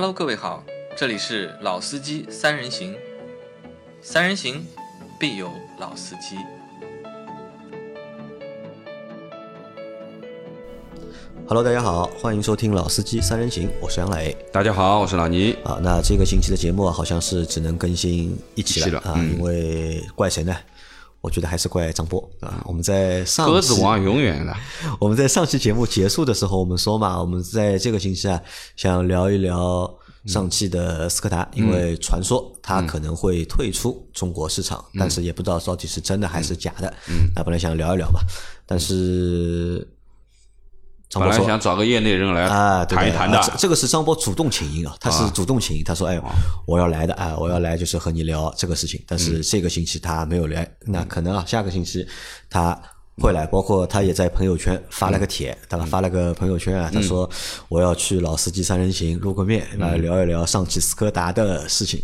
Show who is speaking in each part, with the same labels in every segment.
Speaker 1: Hello，各位好，这里是老司机三人行，三人行必有老司机。
Speaker 2: Hello，大家好，欢迎收听老司机三人行，我是杨磊。
Speaker 3: 大家好，我是老倪。
Speaker 2: 啊，那这个星期的节目啊好像是只能更新一期了啊，因为怪谁呢？我觉得还是怪张波啊！我们在上
Speaker 3: 鸽子王永远的。
Speaker 2: 我们在上期节目结束的时候，我们说嘛，我们在这个星期啊，想聊一聊上汽的斯柯达，因为传说它可能会退出中国市场，但是也不知道到底是真的还是假的。嗯，那本来想聊一聊嘛，但是。
Speaker 3: 本来想找个业内人来啊谈一谈的，
Speaker 2: 这个是张波主动请缨啊，他是主动请缨，他说：“哎，我要来的啊，我要来就是和你聊这个事情。”但是这个星期他没有来，那可能啊，下个星期他。会来，包括他也在朋友圈发了个帖，他发了个朋友圈啊，他说我要去老司机三人行露个面，来聊一聊上汽斯柯达的事情。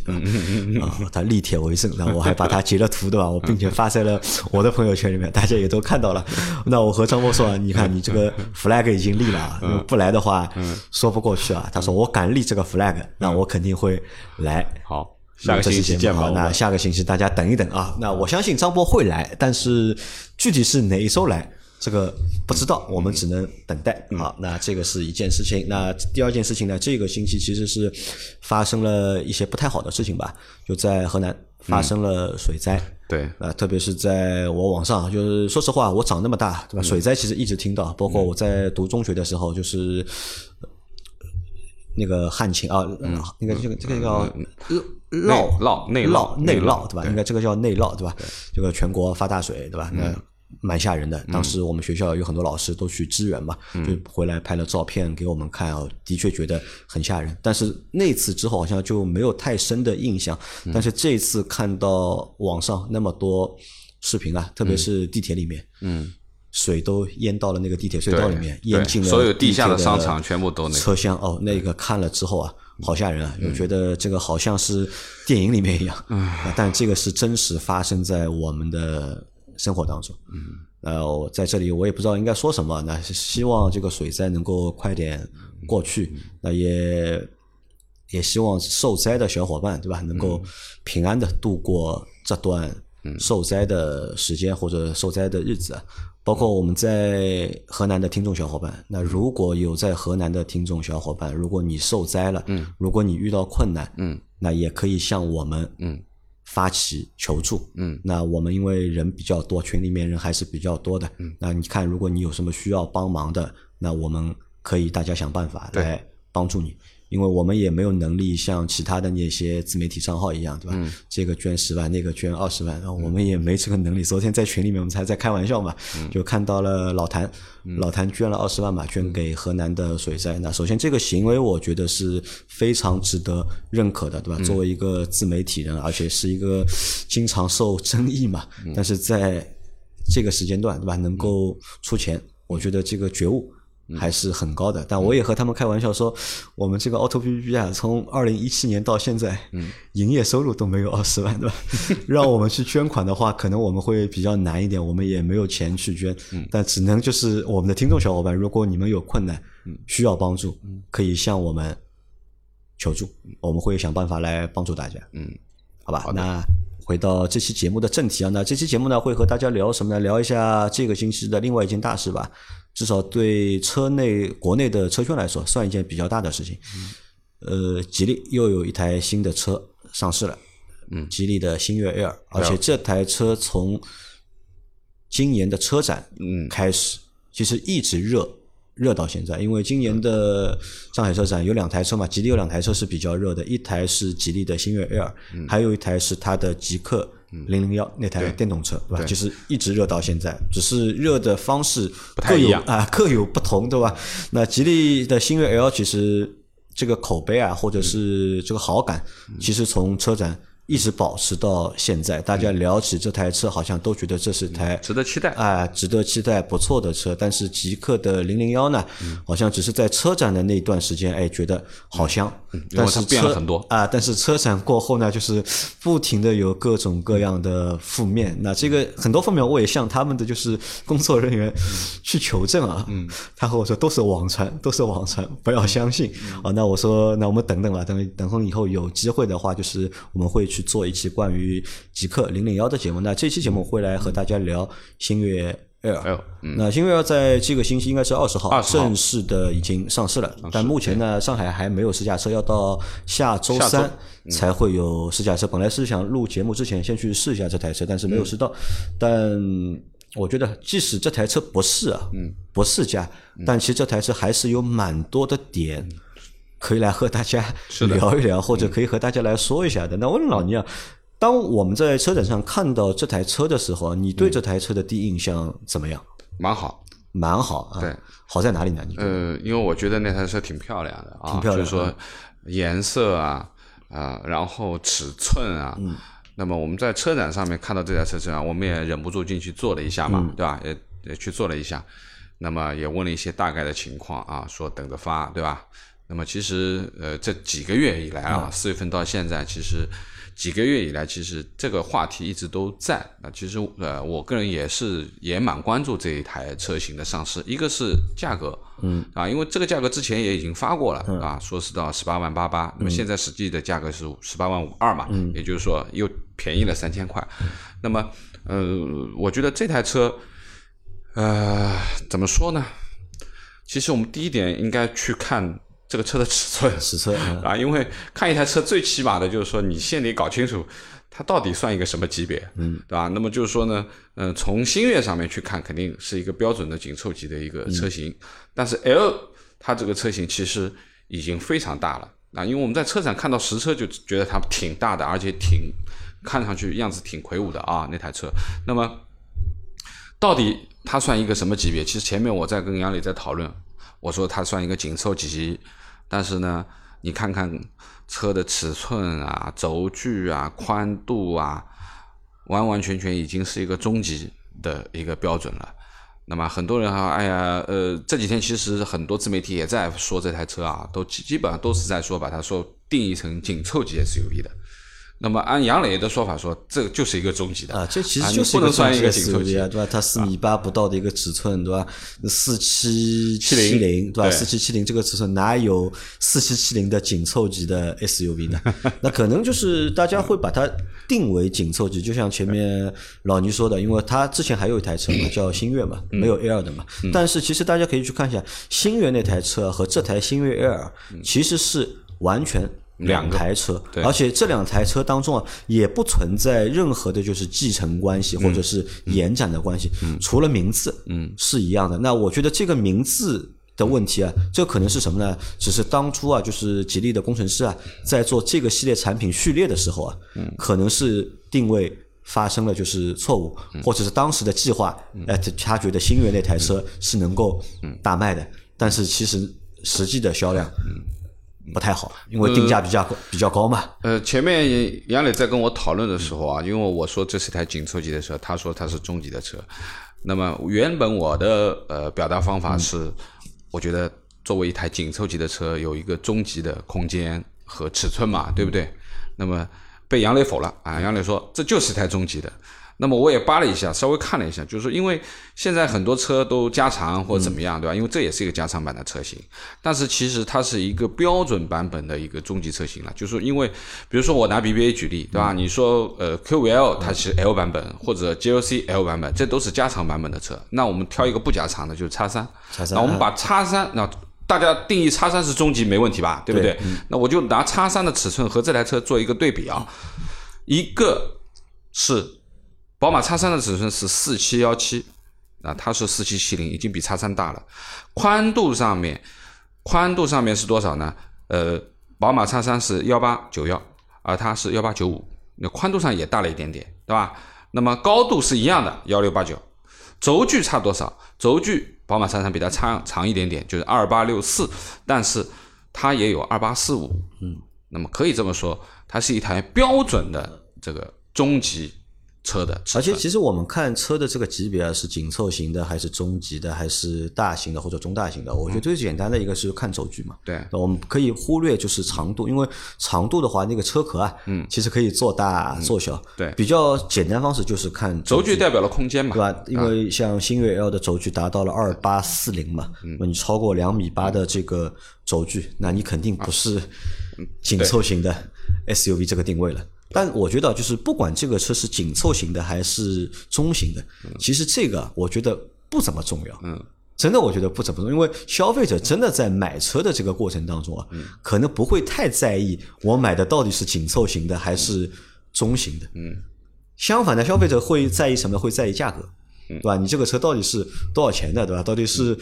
Speaker 2: 啊，他立帖为证，那我还把他截了图，对吧？我并且发在了我的朋友圈里面，大家也都看到了。那我和张波说，你看你这个 flag 已经立了啊，不来的话说不过去啊。他说我敢立这个 flag，那我肯定会来。
Speaker 3: 好。下个星期见吧。
Speaker 2: 那下个星期大家等一等啊。那我相信张波会来，但是具体是哪一周来，这个不知道，我们只能等待。好，那这个是一件事情。那第二件事情呢？这个星期其实是发生了一些不太好的事情吧？就在河南发生了水灾。
Speaker 3: 对。
Speaker 2: 啊，特别是在我网上，就是说实话，我长那么大，对吧？水灾其实一直听到，包括我在读中学的时候，就是。那个旱情啊，那个这个这个叫涝
Speaker 3: 涝内
Speaker 2: 涝内涝对吧？应该这个叫内涝对吧？这个全国发大水对吧？那蛮吓人的。当时我们学校有很多老师都去支援嘛，就回来拍了照片给我们看啊，的确觉得很吓人。但是那次之后好像就没有太深的印象。但是这次看到网上那么多视频啊，特别是地铁里面，嗯。水都淹到了那个地铁隧道里面，淹进了
Speaker 3: 所有地下的商场，全部都那
Speaker 2: 车厢哦，那个看了之后啊，好吓人啊！我觉得这个好像是电影里面一样，但这个是真实发生在我们的生活当中。嗯，呃，我在这里我也不知道应该说什么，那希望这个水灾能够快点过去，那也也希望受灾的小伙伴对吧，能够平安的度过这段受灾的时间或者受灾的日子。包括我们在河南的听众小伙伴，那如果有在河南的听众小伙伴，如果你受灾了，嗯，如果你遇到困难，嗯，那也可以向我们，嗯，发起求助，嗯，那我们因为人比较多，群里面人还是比较多的，嗯，那你看，如果你有什么需要帮忙的，那我们可以大家想办法来帮助你。因为我们也没有能力像其他的那些自媒体账号一样，对吧？这个捐十万，那个捐二十万，然后我们也没这个能力。昨天在群里面，我们才在开玩笑嘛，就看到了老谭，老谭捐了二十万嘛，捐给河南的水灾。那首先这个行为，我觉得是非常值得认可的，对吧？作为一个自媒体人，而且是一个经常受争议嘛，但是在这个时间段，对吧？能够出钱，我觉得这个觉悟。还是很高的，但我也和他们开玩笑说，我们这个 Auto B B 啊，从二零一七年到现在，营业收入都没有二十万，对吧？让我们去捐款的话，可能我们会比较难一点，我们也没有钱去捐，但只能就是我们的听众小伙伴，如果你们有困难，需要帮助，可以向我们求助，我们会想办法来帮助大家。嗯，好吧，那回到这期节目的正题啊，那这期节目呢，会和大家聊什么呢？聊一下这个星期的另外一件大事吧。至少对车内国内的车圈来说，算一件比较大的事情。呃，吉利又有一台新的车上市了，嗯，吉利的星越 L，而且这台车从今年的车展嗯开始，其实一直热热到现在。因为今年的上海车展有两台车嘛，吉利有两台车是比较热的，一台是吉利的星越 L，还有一台是它的极客。零零幺那台电动车，对吧？就是一直热到现在，只是热的方式各有啊，各有不同，对吧？那吉利的星越 L 其实这个口碑啊，或者是这个好感，其实从车展一直保持到现在，大家聊起这台车，好像都觉得这是台
Speaker 3: 值得期待
Speaker 2: 啊，值得期待不错的车。但是极客的零零幺呢，好像只是在车展的那段时间，哎，觉得好香。但是
Speaker 3: 变了很多
Speaker 2: 啊，但是车展过后呢，就是不停的有各种各样的负面。那这个很多负面，我也向他们的就是工作人员去求证啊。嗯，他和我说都是网传，都是网传，不要相信啊。那我说，那我们等等吧，等等会以后有机会的话，就是我们会。去做一期关于极客零零幺的节目，那这期节目会来和大家聊星越 L。那星越 L 在这个星期应该是二十号正式的已经上市了，但目前呢，上海还没有试驾车，要到下周三才会有试驾车。本来是想录节目之前先去试一下这台车，但是没有试到。但我觉得，即使这台车不是啊，不试驾，但其实这台车还是有蛮多的点。可以来和大家聊一聊，或者可以和大家来说一下的。那问老倪啊，当我们在车展上看到这台车的时候，你对这台车的第一印象怎么样？
Speaker 3: 蛮好，
Speaker 2: 蛮好啊。
Speaker 3: 对，
Speaker 2: 好在哪里呢？你
Speaker 3: 呃，因为我觉得那台车挺漂亮的啊，就是说颜色啊啊，然后尺寸啊。嗯。那么我们在车展上面看到这台车上，我们也忍不住进去坐了一下嘛，对吧？也也去坐了一下，那么也问了一些大概的情况啊，说等着发，对吧？那么其实，呃，这几个月以来啊，四月份到现在，其实几个月以来，其实这个话题一直都在。那其实，呃，我个人也是也蛮关注这一台车型的上市。一个是价格，嗯，啊，因为这个价格之前也已经发过了，啊，说是到十八万八八，那么现在实际的价格是十八万五二嘛，也就是说又便宜了三千块。那么，呃，我觉得这台车，呃，怎么说呢？其实我们第一点应该去看。这个车的尺寸，
Speaker 2: 尺寸
Speaker 3: 啊，因为看一台车最起码的就是说，你先得搞清楚它到底算一个什么级别，嗯，对吧？那么就是说呢，嗯，从星越上面去看，肯定是一个标准的紧凑级的一个车型，但是 L 它这个车型其实已经非常大了啊，因为我们在车展看到实车就觉得它挺大的，而且挺看上去样子挺魁梧的啊，那台车。那么到底它算一个什么级别？其实前面我在跟杨磊在讨论，我说它算一个紧凑级。但是呢，你看看车的尺寸啊、轴距啊、宽度啊，完完全全已经是一个中级的一个标准了。那么很多人哈，哎呀，呃，这几天其实很多自媒体也在说这台车啊，都基基本上都是在说把它说定义成紧凑级 SUV 的。那么按杨磊的说法说，这个就是一个中级的
Speaker 2: 啊，这其实就是
Speaker 3: 不能算一个紧凑级
Speaker 2: 啊，对吧？它四米八不到的一个尺寸，对吧？四七七零，对吧？四七七零这个尺寸哪有四七七零的紧凑级的 SUV 呢？那可能就是大家会把它定为紧凑级，就像前面老倪说的，因为它之前还有一台车嘛，叫星越嘛，没有 L 的嘛。但是其实大家可以去看一下星越那台车和这台星越 L，其实是完全。两台车，而且这两台车当中啊，也不存在任何的就是继承关系或者是延展的关系，除了名字，嗯，是一样的。那我觉得这个名字的问题啊，这可能是什么呢？只是当初啊，就是吉利的工程师啊，在做这个系列产品序列的时候啊，嗯，可能是定位发生了就是错误，或者是当时的计划，哎，他觉得星越那台车是能够大卖的，但是其实实际的销量，嗯。不太好，因为定价比较比较高嘛。
Speaker 3: 呃，前面杨磊在跟我讨论的时候啊，因为我说这是台紧凑级的车，他说它是中级的车。那么原本我的呃表达方法是，我觉得作为一台紧凑级的车，有一个中级的空间和尺寸嘛，对不对？那么被杨磊否了啊，杨磊说这就是台中级的。那么我也扒了一下，稍微看了一下，就是说，因为现在很多车都加长或者怎么样，对吧？因为这也是一个加长版的车型，但是其实它是一个标准版本的一个中级车型了。就是说，因为比如说我拿 BBA 举例，对吧？你说呃 Q5L 它是 L 版本，或者 GLC L 版本，这都是加长版本的车。那我们挑一个不加长的，就是叉三。
Speaker 2: 叉三。
Speaker 3: 那我们把叉三，那大家定义叉三是中级没问题吧？对不对？那我就拿叉三的尺寸和这台车做一个对比啊，一个是。宝马叉三的尺寸是四七幺七，啊，它是四七七零，已经比叉三大了。宽度上面，宽度上面是多少呢？呃，宝马叉三是幺八九幺，而它是幺八九五，那宽度上也大了一点点，对吧？那么高度是一样的，幺六八九。轴距差多少？轴距宝马叉三比它长长一点点，就是二八六四，但是它也有二八四五。嗯，那么可以这么说。它是一台标准的这个中级车的。
Speaker 2: 而且其实我们看车的这个级别啊，是紧凑型的，还是中级的，还是大型的或者中大型的？我觉得最简单的一个是看轴距嘛。
Speaker 3: 对
Speaker 2: 那我们可以忽略就是长度，因为长度的话，那个车壳啊，嗯，其实可以做大做小。
Speaker 3: 对
Speaker 2: 比较简单方式就是看距。
Speaker 3: 轴距代表了空间嘛，
Speaker 2: 对吧？因为像星越 L 的轴距达到了二八四零嘛，那你超过两米八的这个轴距，那你肯定不是紧凑型的 SUV 这个定位了。但我觉得，就是不管这个车是紧凑型的还是中型的，其实这个我觉得不怎么重要。
Speaker 3: 嗯，
Speaker 2: 真的我觉得不怎么重要，因为消费者真的在买车的这个过程当中啊，可能不会太在意我买的到底是紧凑型的还是中型的。
Speaker 3: 嗯，
Speaker 2: 相反的，消费者会在意什么？会在意价格，
Speaker 3: 嗯
Speaker 2: 对吧？你这个车到底是多少钱的，对吧？到底是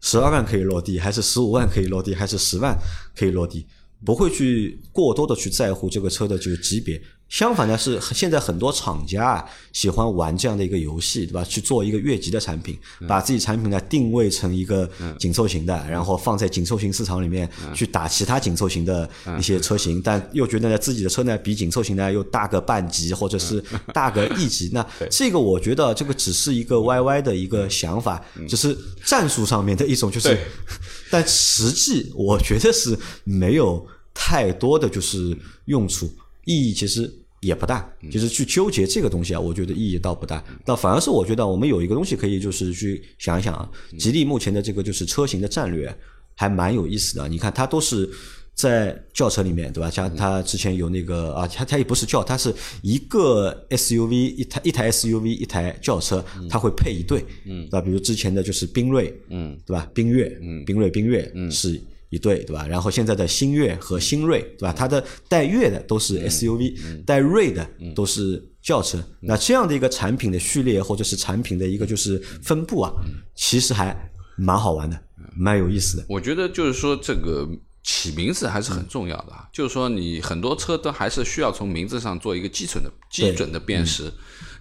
Speaker 2: 十二万可以落地，还是十五万可以落地，还是十万可以落地？不会去过多的去在乎这个车的这个级别。相反呢，是现在很多厂家啊喜欢玩这样的一个游戏，对吧？去做一个越级的产品，把自己产品呢定位成一个紧凑型的，然后放在紧凑型市场里面去打其他紧凑型的一些车型，但又觉得呢自己的车呢比紧凑型呢又大个半级或者是 大个一级。那 这个我觉得这个只是一个 YY 的一个想法，只是战术上面的一种，就是，但实际我觉得是没有太多的就是用处，意义其实也不大。其实去纠结这个东西啊，我觉得意义倒不大。倒反而是我觉得我们有一个东西可以就是去想一想啊，吉利目前的这个就是车型的战略还蛮有意思的。你看它都是。在轿车里面，对吧？像它之前有那个啊，它它也不是轿，它是一个 SUV 一台一台 SUV 一台轿车，它会配一对，嗯，对吧？比如之前的就是缤瑞，
Speaker 3: 嗯，
Speaker 2: 对吧？缤越，嗯，缤瑞缤越，嗯，是一对，对吧？然后现在的星越和星锐，对吧？它的带越的都是 SUV，带锐的都是轿车。那这样的一个产品的序列或者是产品的一个就是分布啊，其实还蛮好玩的，蛮有意思的。
Speaker 3: 我觉得就是说这个起名字还是很重要的啊，就是说你很多车都还是需要从名字上做一个基准的基准的辨识，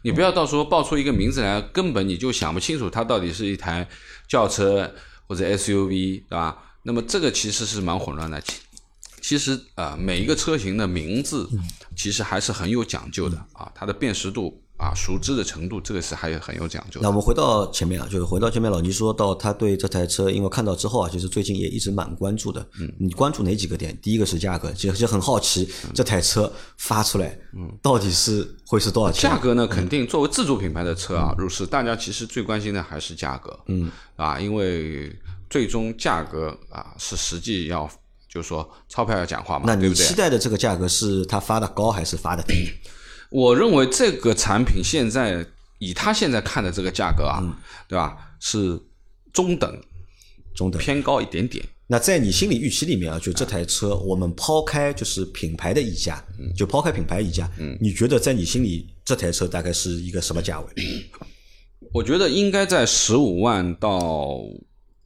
Speaker 3: 你不要到时候报出一个名字来，根本你就想不清楚它到底是一台轿车或者 SUV，对吧？那么这个其实是蛮混乱的。其其实啊、呃每一个车型的名字其实还是很有讲究的啊，它的辨识度啊、熟知的程度，这个是还有很有讲究的。
Speaker 2: 那我们回到前面啊，就是回到前面，老倪说到他对这台车，因为看到之后啊，其实最近也一直蛮关注的。嗯，你关注哪几个点？第一个是价格，其实就很好奇这台车发出来，嗯，到底是会是多少钱？
Speaker 3: 价格呢，肯定作为自主品牌的车啊，入市，大家其实最关心的还是价格，嗯，啊，因为最终价格啊是实际要，就是说钞票要讲话嘛，
Speaker 2: 那你期？待的这个价格是它发的高还是发的低？
Speaker 3: 我认为这个产品现在以他现在看的这个价格啊，
Speaker 2: 嗯
Speaker 3: 对吧？是中等
Speaker 2: 中等。
Speaker 3: 偏高一点点。
Speaker 2: 那在你心理预期里面啊，就这台车，我们抛开就是品牌的溢价，就抛开品牌溢价，嗯，你觉得在你心里这台车大概是一个什么价位？
Speaker 3: 我觉得应该在十五万到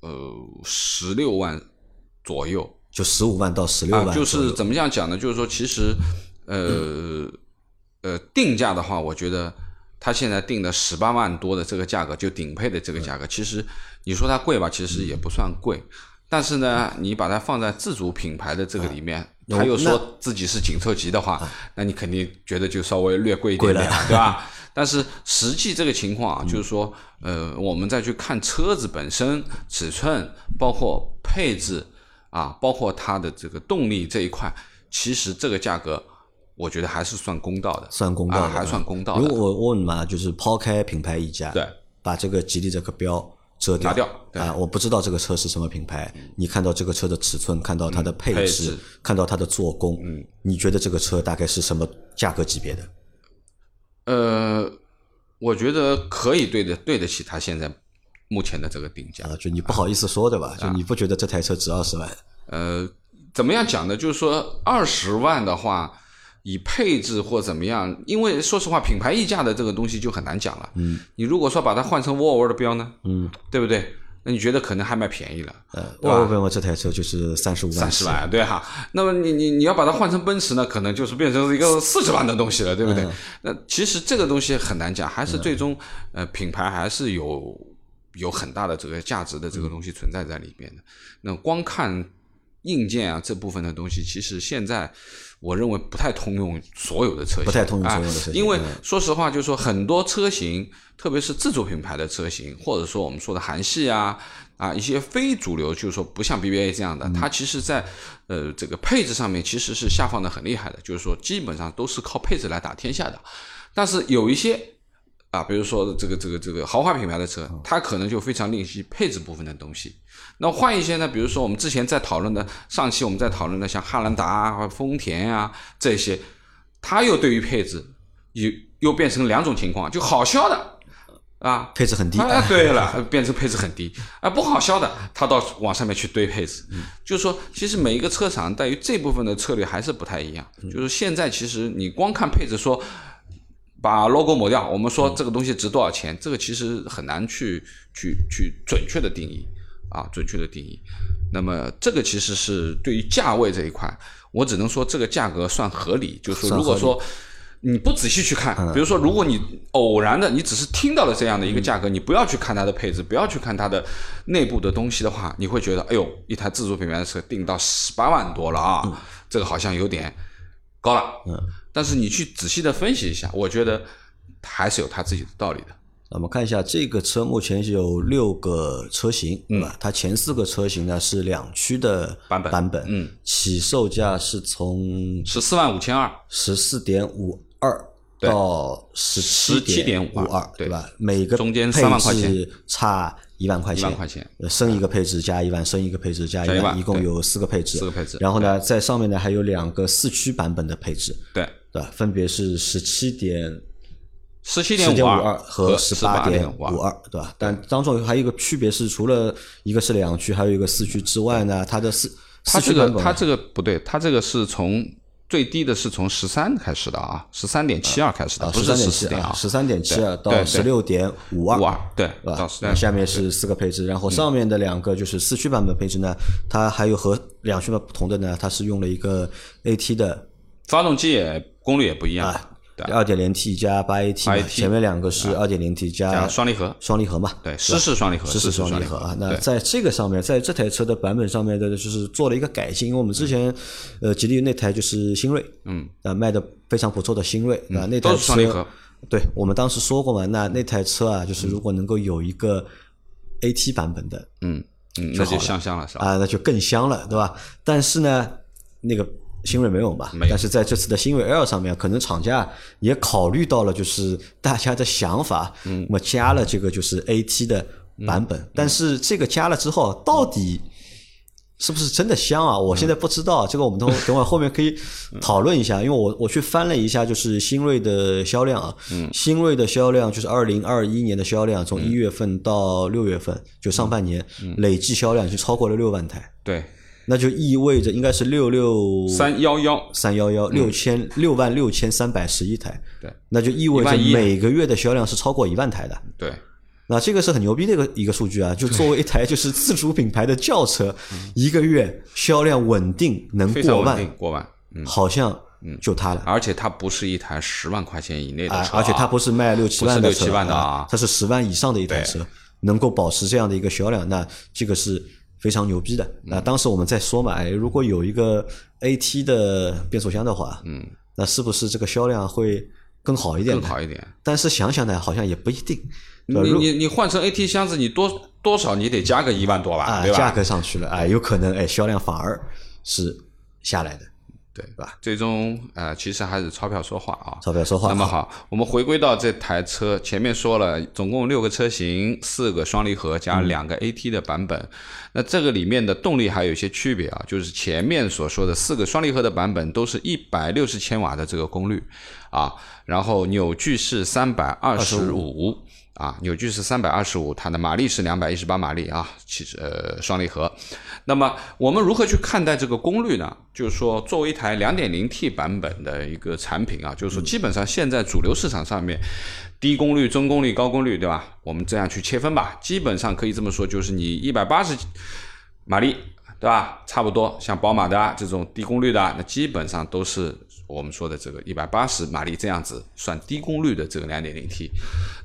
Speaker 3: 呃十六万左右。
Speaker 2: 就十五万到十六万
Speaker 3: 啊，就是怎么样讲呢？就是说，其实，呃、呃，定价的话，我觉得它现在定的十八万多的这个价格，就顶配的这个价格，其实你说它贵吧，其实也不算贵。但是呢，你把它放在自主品牌的这个里面，
Speaker 2: 那
Speaker 3: 他又说自己是紧凑级的话，那你肯定觉得就稍微略贵一点点，对吧？但是实际这个情况啊，就是说，呃，我们再去看车子本身尺寸，包括配置啊，包括它的这个动力这一块，其实这个价格，我觉得还是算公道的，
Speaker 2: 算公道的
Speaker 3: 啊，还算公道的。
Speaker 2: 如果我我问嘛，就是抛开品牌溢价，
Speaker 3: 对，
Speaker 2: 把这个吉利这个标遮掉，
Speaker 3: 拿掉对。
Speaker 2: 啊，我不知道这个车是什么品牌，你看到这个车的尺寸，看到它的配
Speaker 3: 配，
Speaker 2: 置。看到它的做工，嗯，你觉得这个车大概是什么价格级别的？
Speaker 3: 呃，我觉得可以对得对得起它现在目前的这个定价。
Speaker 2: 啊，就你不好意思说对吧？就你不觉得这台车值二十万？
Speaker 3: 呃，怎么样讲呢？就是说二十万的话，以配置或怎么样，因为说实话，品牌溢价的这个东西就很难讲了。嗯，你如果说把它换成沃尔沃的标呢，嗯，对不对？那你觉得可能还卖便宜了，
Speaker 2: 呃，
Speaker 3: 对吧
Speaker 2: 沃尔沃这台车就是三十五万，
Speaker 3: 三十万，对哈。那么你你你要把它换成奔驰呢，可能就是变成一个四十万的东西了，对不对？那其实这个东西很难讲，还是最终呃品牌还是有有很大的这个价值的这个东西存在在里面的。那光看硬件啊这部分的东西，其实现在我认为不太通用所有的车型，
Speaker 2: 不太通用所有的车型
Speaker 3: 因为
Speaker 2: 嗯
Speaker 3: 说实话，就是说很多车型，特别是自主品牌的车型，或者说我们说的韩系啊啊一些非主流，就是说不像 BBA 这样的，它其实在呃这个配置上面其实是下放的很厉害的，就是说基本上都是靠配置来打天下的。但是有一些啊，比如说这个这个这个豪华品牌的车，它可能就非常吝惜配置部分的东西。那换一些呢，比如说我们之前在讨论的，上期我们在讨论的像汉兰达啊、丰田啊这些，它又对于配置又又变成两种情况，就好销的啊。
Speaker 2: 配置很低。
Speaker 3: 啊，对了，变成配置很低啊，不好销的，它到往上面去堆配置。就是说，其实每一个车厂对于这部分的策略还是不太一样。就是现在其实你光看配置说。把 logo 抹掉，我们说这个东西值多少钱，这个其实很难去去去准确的定义啊，准确的定义。那么这个其实是对于价位这一块，我只能说这个价格算合理。就是说，如果说你不仔细去看，比如说，如果你偶然的，你只是听到了这样的一个价格，你不要去看它的配置，不要去看它的内部的东西的话，你会觉得，哎呦，一台自主品牌的车定到十八万多了啊，这个好像有点高了。嗯，但是你去仔细的分析一下，我觉得还是有它自己的道理的。
Speaker 2: 我们看一下这个车，目前有六个车型，对吧？它前四个车型呢是两驱的
Speaker 3: 嗯版本
Speaker 2: 版本，
Speaker 3: 嗯，
Speaker 2: 起售价是从
Speaker 3: 十四万五千二，
Speaker 2: 十四点五二到十七点五二，
Speaker 3: 对
Speaker 2: 对吧？每个
Speaker 3: 中间
Speaker 2: 配
Speaker 3: 3万块钱
Speaker 2: 置差一万块
Speaker 3: 一
Speaker 2: 钱，
Speaker 3: 万块钱，
Speaker 2: 呃升一个配置加一万，升一个配置加一万，
Speaker 3: 一
Speaker 2: 共有四个配置。
Speaker 3: 四个配置
Speaker 2: 然后呢，在上面呢还有两个四驱版本的配置，
Speaker 3: 对，
Speaker 2: 对吧？分别是十七点
Speaker 3: 十七
Speaker 2: 十点五
Speaker 3: 五
Speaker 2: 二和
Speaker 3: 十
Speaker 2: 十八点
Speaker 3: 点
Speaker 2: 五二，对吧？但当中还有一个区别是，除了一个是两驱，还有一个四驱之外呢，它的四
Speaker 3: 它这个它这个不对，它这个是从最低的是从十三开始的啊，十三点七二开始的，
Speaker 2: 啊
Speaker 3: 不是
Speaker 2: 十三点七
Speaker 3: 十四点啊，
Speaker 2: 十三点七二到十六点五二
Speaker 3: 五。二对，
Speaker 2: 对吧？那下面是四个配置，然后上面的两个就是四驱版本配置呢，它还有和两驱版不同的呢，它是用了一个 AT 的
Speaker 3: 发动机也功率也不一样，对，
Speaker 2: 二点零 T 加八 AT 嘛
Speaker 3: ，8AT
Speaker 2: 前面两个是二点零 T
Speaker 3: 加
Speaker 2: 加
Speaker 3: 双离合，
Speaker 2: 双离合嘛，
Speaker 3: 对，湿式双离合，
Speaker 2: 湿式双
Speaker 3: 双
Speaker 2: 离合。啊。那在这个上面，在这台车的版本上面的，就是做了一个改进，因为我们之前呃吉利那台就是新锐，
Speaker 3: 嗯，
Speaker 2: 啊卖的非常不错的新锐啊，那台
Speaker 3: 都是双离
Speaker 2: 车
Speaker 3: 合，
Speaker 2: 对我们当时说过嘛，那那台车啊，就是如果能够有一个 AT 版本的
Speaker 3: 嗯嗯，那就香香了是吧？
Speaker 2: 啊，那就更香了，对吧？但是呢，那个新锐没有嘛，但是在这次的新锐 L 上面，可能厂家也考虑到了就是大家的想法，嗯，那么加了这个就是 AT 的版
Speaker 3: 嗯。
Speaker 2: 本，但是这个加了之后，到底是不是真的香啊？我现在不知道，这个我们等会等会后面可以讨论一下，因为我我去翻了一下，就是新锐的销量啊，嗯，新锐的销量就是二零二一年的销量，从一月份到六月份，就上半年累计销量就超过了六万台，
Speaker 3: 对，
Speaker 2: 那就意味着应该是六六
Speaker 3: 三幺幺，
Speaker 2: 三幺幺六千六万六千三百十一台，
Speaker 3: 对。
Speaker 2: 那就意味着每个月的销量是超过一万台的。
Speaker 3: 对，
Speaker 2: 那这个是很牛逼的一个一个数据啊！就作为一台就是自主品牌的轿车，一个月销量稳定能过万
Speaker 3: 稳定，，过万，嗯，
Speaker 2: 好像就它了。
Speaker 3: 而且它不是一台十万块钱以内的
Speaker 2: 啊，
Speaker 3: 车，
Speaker 2: 而且它不是卖六七万的车，
Speaker 3: 六七万的啊。
Speaker 2: 它是十万以上的一台车，能够保持这样的一个销量，那这个是非常牛逼的。
Speaker 3: 嗯
Speaker 2: 那当时我们在说嘛，哎，如果有一个 AT 的变速箱的话，嗯，那是不是这个销量会更好一点？
Speaker 3: 更好一点。
Speaker 2: 但是想想呢，好像也不一定，
Speaker 3: 你你你换成 AT 箱子，你多多少你得加个一万多吧，
Speaker 2: 啊，
Speaker 3: 对吧？
Speaker 2: 价格上去了，哎，有可能哎，销量反而是下来的，
Speaker 3: 对
Speaker 2: 吧？
Speaker 3: 最终呃，其实还是钞票说话啊。
Speaker 2: 钞票说话。
Speaker 3: 那么好，我们回归到这台车，前面说了，总共六个车型，四个双离合加两个 AT 的版本。那这个里面的动力还有一些区别啊，就是前面所说的四个双离合的版本都是一百六十千瓦的这个功率啊，然后扭矩是三百二十五。啊，扭矩是三百二十五，它的马力是两百一十八马力啊，其实呃双离合。那么我们如何去看待这个功率呢？就是说，作为一台两点零 T 版本的一个产品啊，就是说基本上现在主流市场上面，低功率、中功率、高功率，对吧？我们这样去切分吧，基本上可以这么说，就是你一百八十马力，对吧？差不多像宝马的啊这种低功率的啊，那基本上都是我们说的这个一百八十马力这样子算低功率的这个两点零 T。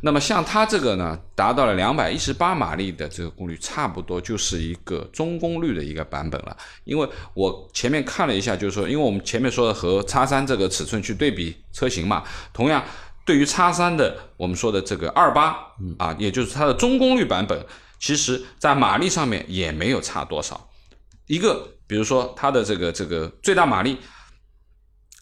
Speaker 3: 那么像它这个呢，达到了两百一十八马力的这个功率，差不多就是一个中功率的一个版本了。因为我前面看了一下，就是说，因为我们前面说的和叉三这个尺寸去对比车型嘛，同样对于叉三的我们说的这个二八啊，也就是它的中功率版本，其实在马力上面也没有差多少。一个比如说它的这个这个最大马力。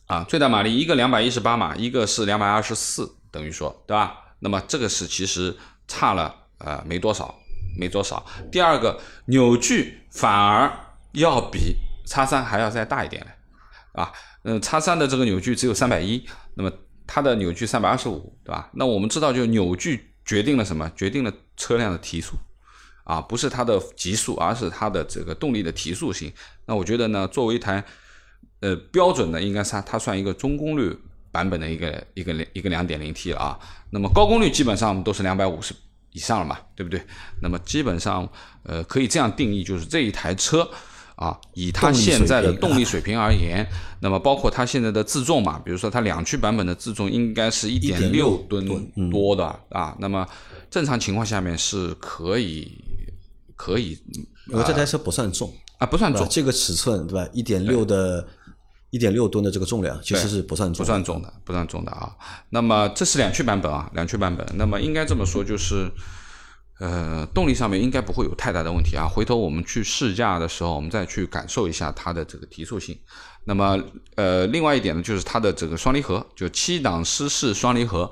Speaker 3: 啊，最大马力一个两百一十八码，一个是两百二十四，等于说，对吧？那么这个是其实差了呃没多少，没多少。第二个扭矩反而要比叉三还要再大一点嘞，啊，嗯，叉三的这个扭矩只有三百一，那么它的扭矩三百二十五，对吧？那我们知道，就扭矩决定了什么？决定了车辆的提速，啊，不是它的极速，而是它的这个动力的提速性。那我觉得呢，作为一台。呃，标准的应该是它，它算一个中功率版本的一个一个一个两点零 T 了啊。那么高功率基本上都是两百五十以上了嘛，对不对？那么基本上呃可以这样定义，就是这一台车啊，以它现在的动力水平而言，那么包括它现在的自重嘛，比如说它两驱版本的自重应该是一点六吨多的啊。那么正常情况下面是可以可以，
Speaker 2: 因为这台车不算重
Speaker 3: 啊，不算重，
Speaker 2: 这个尺寸对吧？一点六的。一点六吨的这个重量其实是不算重，
Speaker 3: 不算重的，不算重的啊。那么这是两驱版本啊，两驱版本。那么应该这么说，就是呃，动力上面应该不会有太大的问题啊。回头我们去试驾的时候，我们再去感受一下它的这个提速性。那么呃，另外一点呢，就是它的这个双离合，就七档湿式双离合。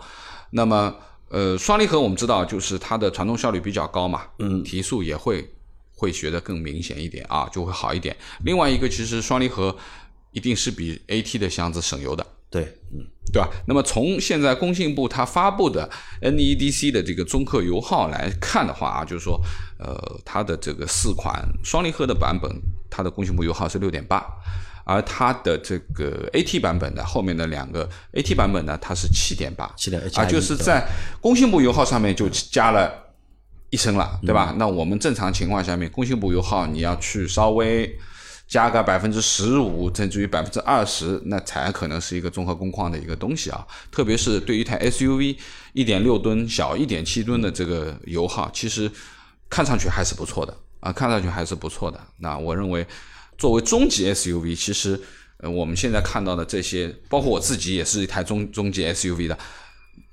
Speaker 3: 那么呃，双离合我们知道，就是它的传动效率比较高嘛，嗯，提速也会会学得更明显一点啊，就会好一点。另外一个，其实双离合。一定是比 AT 的箱子省油的，
Speaker 2: 对，嗯，
Speaker 3: 对吧？那么从现在工信部它发布的 NEDC 的这个综合油耗来看的话啊，就是说，呃，它的这个四款双离合的版本，它的工信部油耗是六点八，而它的这个 AT 版本的后面的两个 AT 版本呢，它是七点八，
Speaker 2: 七点
Speaker 3: 啊，就是在工信部油耗上面就加了一升了，对吧？那我们正常情况下面，工信部油耗你要去稍微。加个百分之十五，甚至于百分之二十，那才可能是一个综合工况的一个东西啊。特别是对于一台 SUV，一点六吨小一点七吨的这个油耗，其实看上去还是不错的啊，看上去还是不错的。那我认为，作为中级 SUV，其实呃我们现在看到的这些，包括我自己也是一台中中级 SUV 的，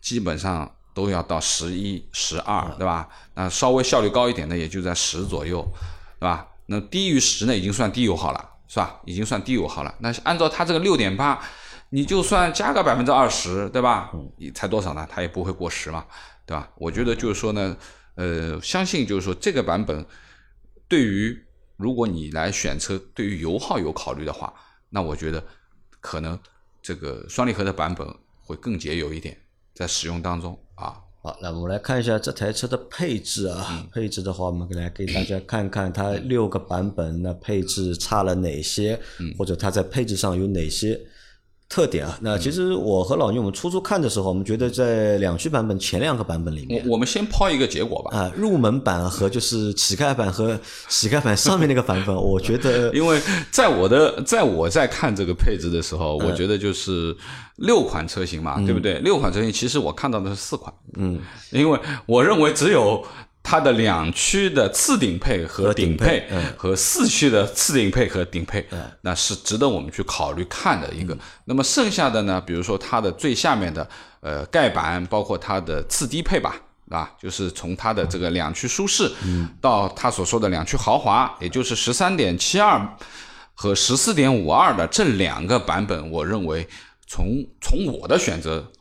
Speaker 3: 基本上都要到十一、十二，对吧？那稍微效率高一点的，也就在十左右，对吧？那低于十呢，已经算低油耗了，是吧？已经算低油耗了。那按照它这个六点八，你就算加个百分之二十，对吧？你才多少呢？它也不会过十嘛，对吧？我觉得就是说呢，呃，相信就是说这个版本，对于如果你来选车，对于油耗有考虑的话，那我觉得可能这个双离合的版本会更节油一点，在使用当中啊。
Speaker 2: 好，那我们来看一下这台车的配置啊。配置的话，我们来给大家看看它六个版本那配置差了哪些，或者它在配置上有哪些。特点啊，那其实我和老倪我们初初看的时候，我们觉得在两驱版本前两个版本里面，
Speaker 3: 我我们先抛一个结果吧。
Speaker 2: 啊，入门版和就是乞丐版和乞丐版上面那个版本，我觉得，
Speaker 3: 因为在我的在我在看这个配置的时候，我觉得就是六款车型嘛，对不对？六款车型其实我看到的是四款，嗯，因为我认为只有。它的两驱的次顶配和顶配，和四驱的次顶配和顶配，那是值得我们去考虑看的一个。那么剩下的呢，比如说它的最下面的呃盖板，包括它的次低配吧，啊，就是从它的这个两驱舒适，到它所说的两驱豪华，也就是十三点七二和十四点五二的这两个版本，我认为从从我的选择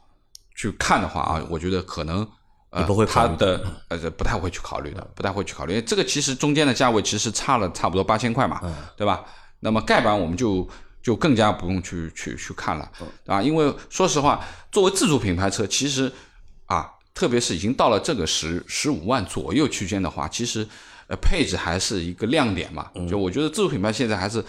Speaker 3: 去看的话啊，我觉得可能。
Speaker 2: 呃，不会
Speaker 3: 他的呃，不太会去考虑的，不太会去考虑。这个其实中间的价位其实差了差不多八千块嘛，对吧？那么盖板我们就就更加不用去去去看了啊，因为说实话，作为自主品牌车，其实啊，特别是已经到了这个十十五万左右区间的话，其实呃配置还是一个亮点嘛。就我觉得自主品牌现在还是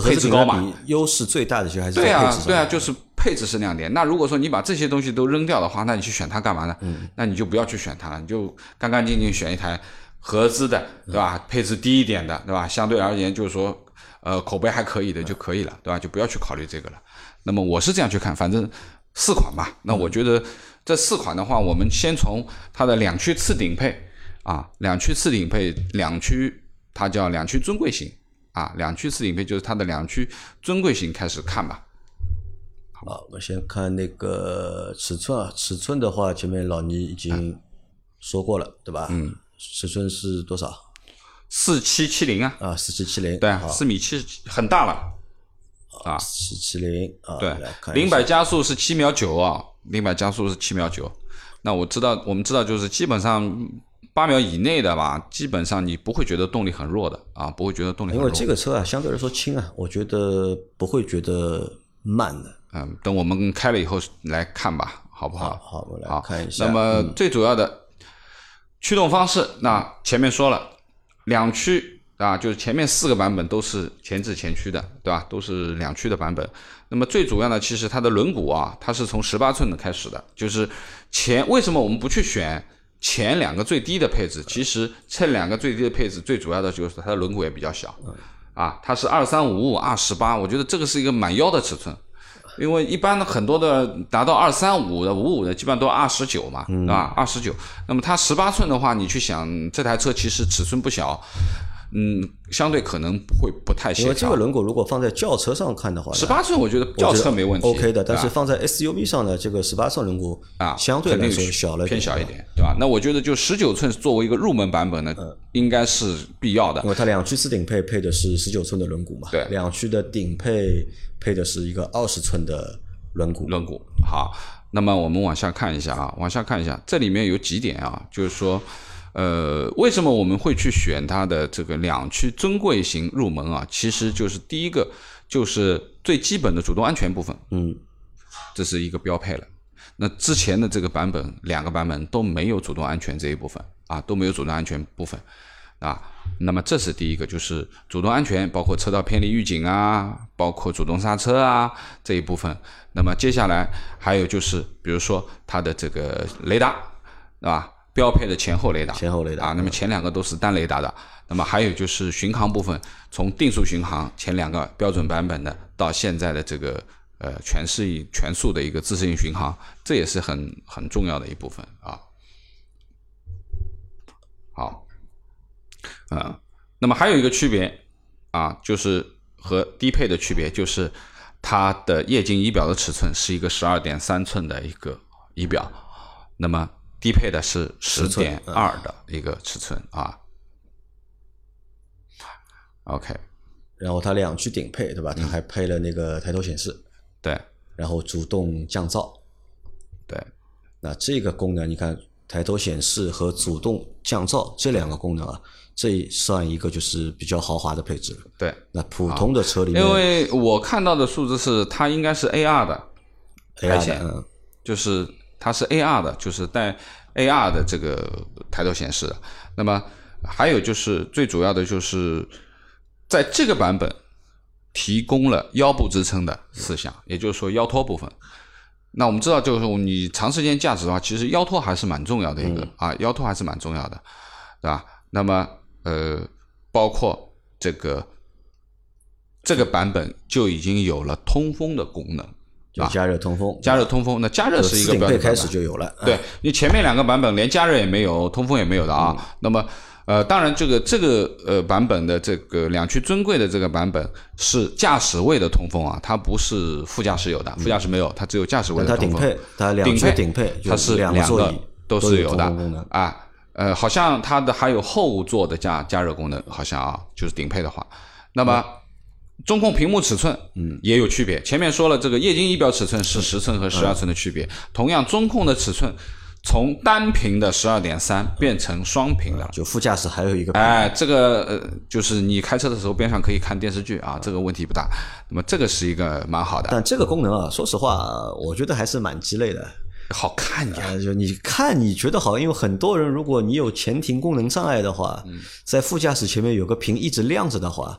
Speaker 3: 配置高嘛，
Speaker 2: 优势最大的就还是
Speaker 3: 对啊，对啊，就是。配置是亮点，那如果说你把这些东西都扔掉的话，那你去选它干嘛呢？嗯，那你就不要去选它了，你就干干净净选一台合资的，对吧？配置低一点的，对吧？相对而言就是说，呃，口碑还可以的就可以了，对吧？就不要去考虑这个了。那么我是这样去看，反正四款吧。那我觉得这四款的话，我们先从它的两驱次顶配啊，两驱次顶配，两驱它叫两驱尊贵型啊，两驱次顶配就是它的两驱尊贵型开始看吧。
Speaker 2: 好，我先看那个尺寸啊，尺寸的话，前面老倪已经说过了，对吧？嗯，尺寸是多少？
Speaker 3: 四七七零啊，
Speaker 2: 啊，四七七零，
Speaker 3: 对，四米七很大了啊，
Speaker 2: 四七七零啊，
Speaker 3: 对零百加速是七秒九啊，零百加速是七秒九。那我知道，我们知道，就是基本上八秒以内的吧，基本上你不会觉得动力很弱的啊，不会觉得动力很弱。
Speaker 2: 因为这个车啊，相对来说轻啊，我觉得不会觉得慢的。
Speaker 3: 嗯，等我们开了以后来看吧，好不好？
Speaker 2: 好，我来看一下。
Speaker 3: 那么最主要的驱动方式，那前面说了，两驱啊，就是前面四个版本都是前置前驱的，对吧？都是两驱的版本。那么最主要的，其实它的轮毂啊，它是从十八寸的开始的，就是前为什么我们不去选前两个最低的配置？其实这两个最低的配置，最主要的就是它的轮毂也比较小，啊，它是二三五五二十八，我觉得这个是一个蛮腰的尺寸。因为一般的很多的达到二三五的、五五的，基本上都二十九嘛，
Speaker 2: 嗯
Speaker 3: 是吧？二十九。那么它十八寸的话，你去想这台车其实尺寸不小，嗯，相对可能会不太协调
Speaker 2: 因为这个。轮毂如果放在轿车上看的话呢，
Speaker 3: 十八寸我觉得轿车没问题
Speaker 2: OK 的，但是放在 SUV 上呢，这个十八寸轮毂
Speaker 3: 啊，
Speaker 2: 相对来说小了
Speaker 3: 偏小一
Speaker 2: 点，
Speaker 3: 对吧？那我觉得就十九寸作为一个入门版本呢，
Speaker 2: 嗯
Speaker 3: 应该是必要的
Speaker 2: 因。为它两驱次顶配配的是十九寸的轮毂嘛，
Speaker 3: 对
Speaker 2: 两驱的顶配配的是一个二十寸的轮毂，
Speaker 3: 轮毂。好，那么我们往下看一下啊，往下看一下，这里面有几点啊，就是说，呃，为什么我们会去选它的这个两驱尊贵型入门啊？其实就是第一个就是最基本的主动安全部分，
Speaker 2: 嗯，
Speaker 3: 这是一个标配了。那之前的这个版本，两个版本都没有主动安全这一部分啊，都没有主动安全部分啊。那么这是第一个，就是主动安全，包括车道偏离预警啊，包括主动刹车啊这一部分。那么接下来还有就是，比如说它的这个雷达，对吧？标配的前后雷达，
Speaker 2: 前后雷达
Speaker 3: 啊。那么前两个都是单雷达的。那么还有就是巡航部分，从定速巡航前两个标准版本的，到现在的这个呃全适应全速的一个自适应巡航，这也是很很重要的一部分啊。好，啊，那么还有一个区别啊，就是和低配的区别，就是它的液晶仪表的尺寸是一个十二点三寸的一个仪表，那么低配的是十
Speaker 2: 寸
Speaker 3: 点二的一个尺寸啊。OK，
Speaker 2: 然后它两驱顶配对吧？它还配了那个抬头显示，
Speaker 3: 对。
Speaker 2: 然后主动降噪，
Speaker 3: 对。
Speaker 2: 那这个功能你看抬头显示和主动降噪这两个功能啊，这算一个就是比较豪华的配置了。
Speaker 3: 对，
Speaker 2: 那普通的车里面
Speaker 3: 因为我看到的数字是它应该是 AR 的
Speaker 2: ，AR
Speaker 3: 开显
Speaker 2: 的，嗯，
Speaker 3: 就是它是 AR 的，就是带 AR 的这个抬头显示的。那么还有就是最主要的就是在这个版本提供了腰部支撑的四项，也就是说腰托部分。那我们知道，就是你长时间驾驶的话，其实腰托还是蛮重要的一个、啊，腰托还是蛮重要的，对吧？那么呃，包括这个这个版本就已经有了通风的功能，
Speaker 2: 就加热通风，
Speaker 3: 加热通风，那加热是一个
Speaker 2: 标配开始就有了。
Speaker 3: 对你前面两个版本连加热也没有，通风也没有的啊。
Speaker 2: 嗯
Speaker 3: 那么呃，当然这个这个呃版本的这个两驱尊贵的这个版本是驾驶位的通风啊，它不是副驾驶有的，副驾驶没有，它只有驾驶位的通风。
Speaker 2: 顶配，它两驱
Speaker 3: 顶配
Speaker 2: 顶配，
Speaker 3: 它是
Speaker 2: 两
Speaker 3: 两个
Speaker 2: 都
Speaker 3: 是有的。啊。呃，好像它的还有后座的加加热功能，好像啊，就是顶配的话，那么。中控屏幕尺寸，嗯，也有区别。前面说了，这个液晶仪表尺寸是十寸和十二寸的区别。同样，中控的尺寸从单屏的十二点三变成双屏的了。
Speaker 2: 就副驾驶还有一个，
Speaker 3: 哎，这个呃，就是你开车的时候边上可以看电视剧啊，这个问题不大。那么这个是一个蛮好的，
Speaker 2: 但这个功能啊，说实话，我觉得还是蛮鸡肋的。
Speaker 3: 好看呀。
Speaker 2: 啊，就你看你觉得好，因为很多人如果你有前庭功能障碍的话，
Speaker 3: 嗯
Speaker 2: 在副驾驶前面有个屏一直亮着的话，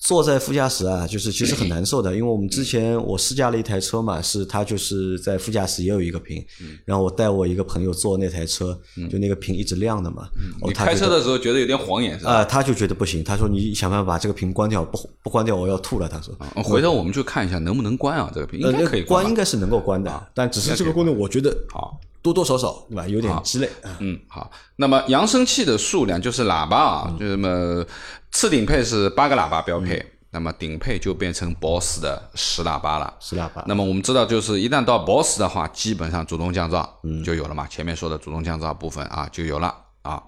Speaker 2: 坐在副驾驶啊，就是其实很难受的，因为我们之前我试驾了一台车嘛，是它就是在副驾驶也有一个屏，然后我带我一个朋友坐那台车，就那个屏一直亮的嘛。哦
Speaker 3: 你开车的时候觉得有点晃眼是吧？
Speaker 2: 啊，他就觉得不行，他说你想办法把这个屏关掉，不不关掉我要吐了。他说，
Speaker 3: 嗯回头我们去看一下能不能关啊，这个屏
Speaker 2: 呃，
Speaker 3: 应该可以
Speaker 2: 那个关应该是能够关的，但只是这个功能我觉得
Speaker 3: 好。
Speaker 2: 多多少少对吧，有点鸡肋啊。
Speaker 3: 嗯，好。那么扬声器的数量就是喇叭啊，就那么次顶配是八个喇叭标配，那么顶配就变成 BOSS 的十喇叭了。
Speaker 2: 十喇叭，
Speaker 3: 那么我们知道，就是一旦到 BOSS 的话，基本上主动降噪就有了嘛。前面说的主动降噪部分啊就有了啊。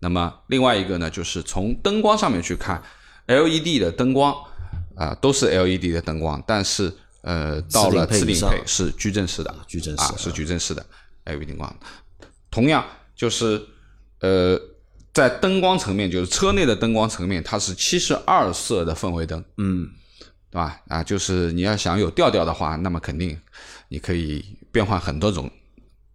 Speaker 3: 那么另外一个呢，就是从灯光上面去看，LED 的灯光啊、都是 LED 的灯光，但是呃到了次顶
Speaker 2: 配
Speaker 3: 是矩阵式的，
Speaker 2: 矩阵式
Speaker 3: 啊是矩阵式的 LED 灯光。同样就是呃在灯光层面，就是车内的灯光层面，它是七十二色的氛围灯。
Speaker 2: 嗯，
Speaker 3: 对吧？啊，就是你要想有调调的话，那么肯定你可以变换很多种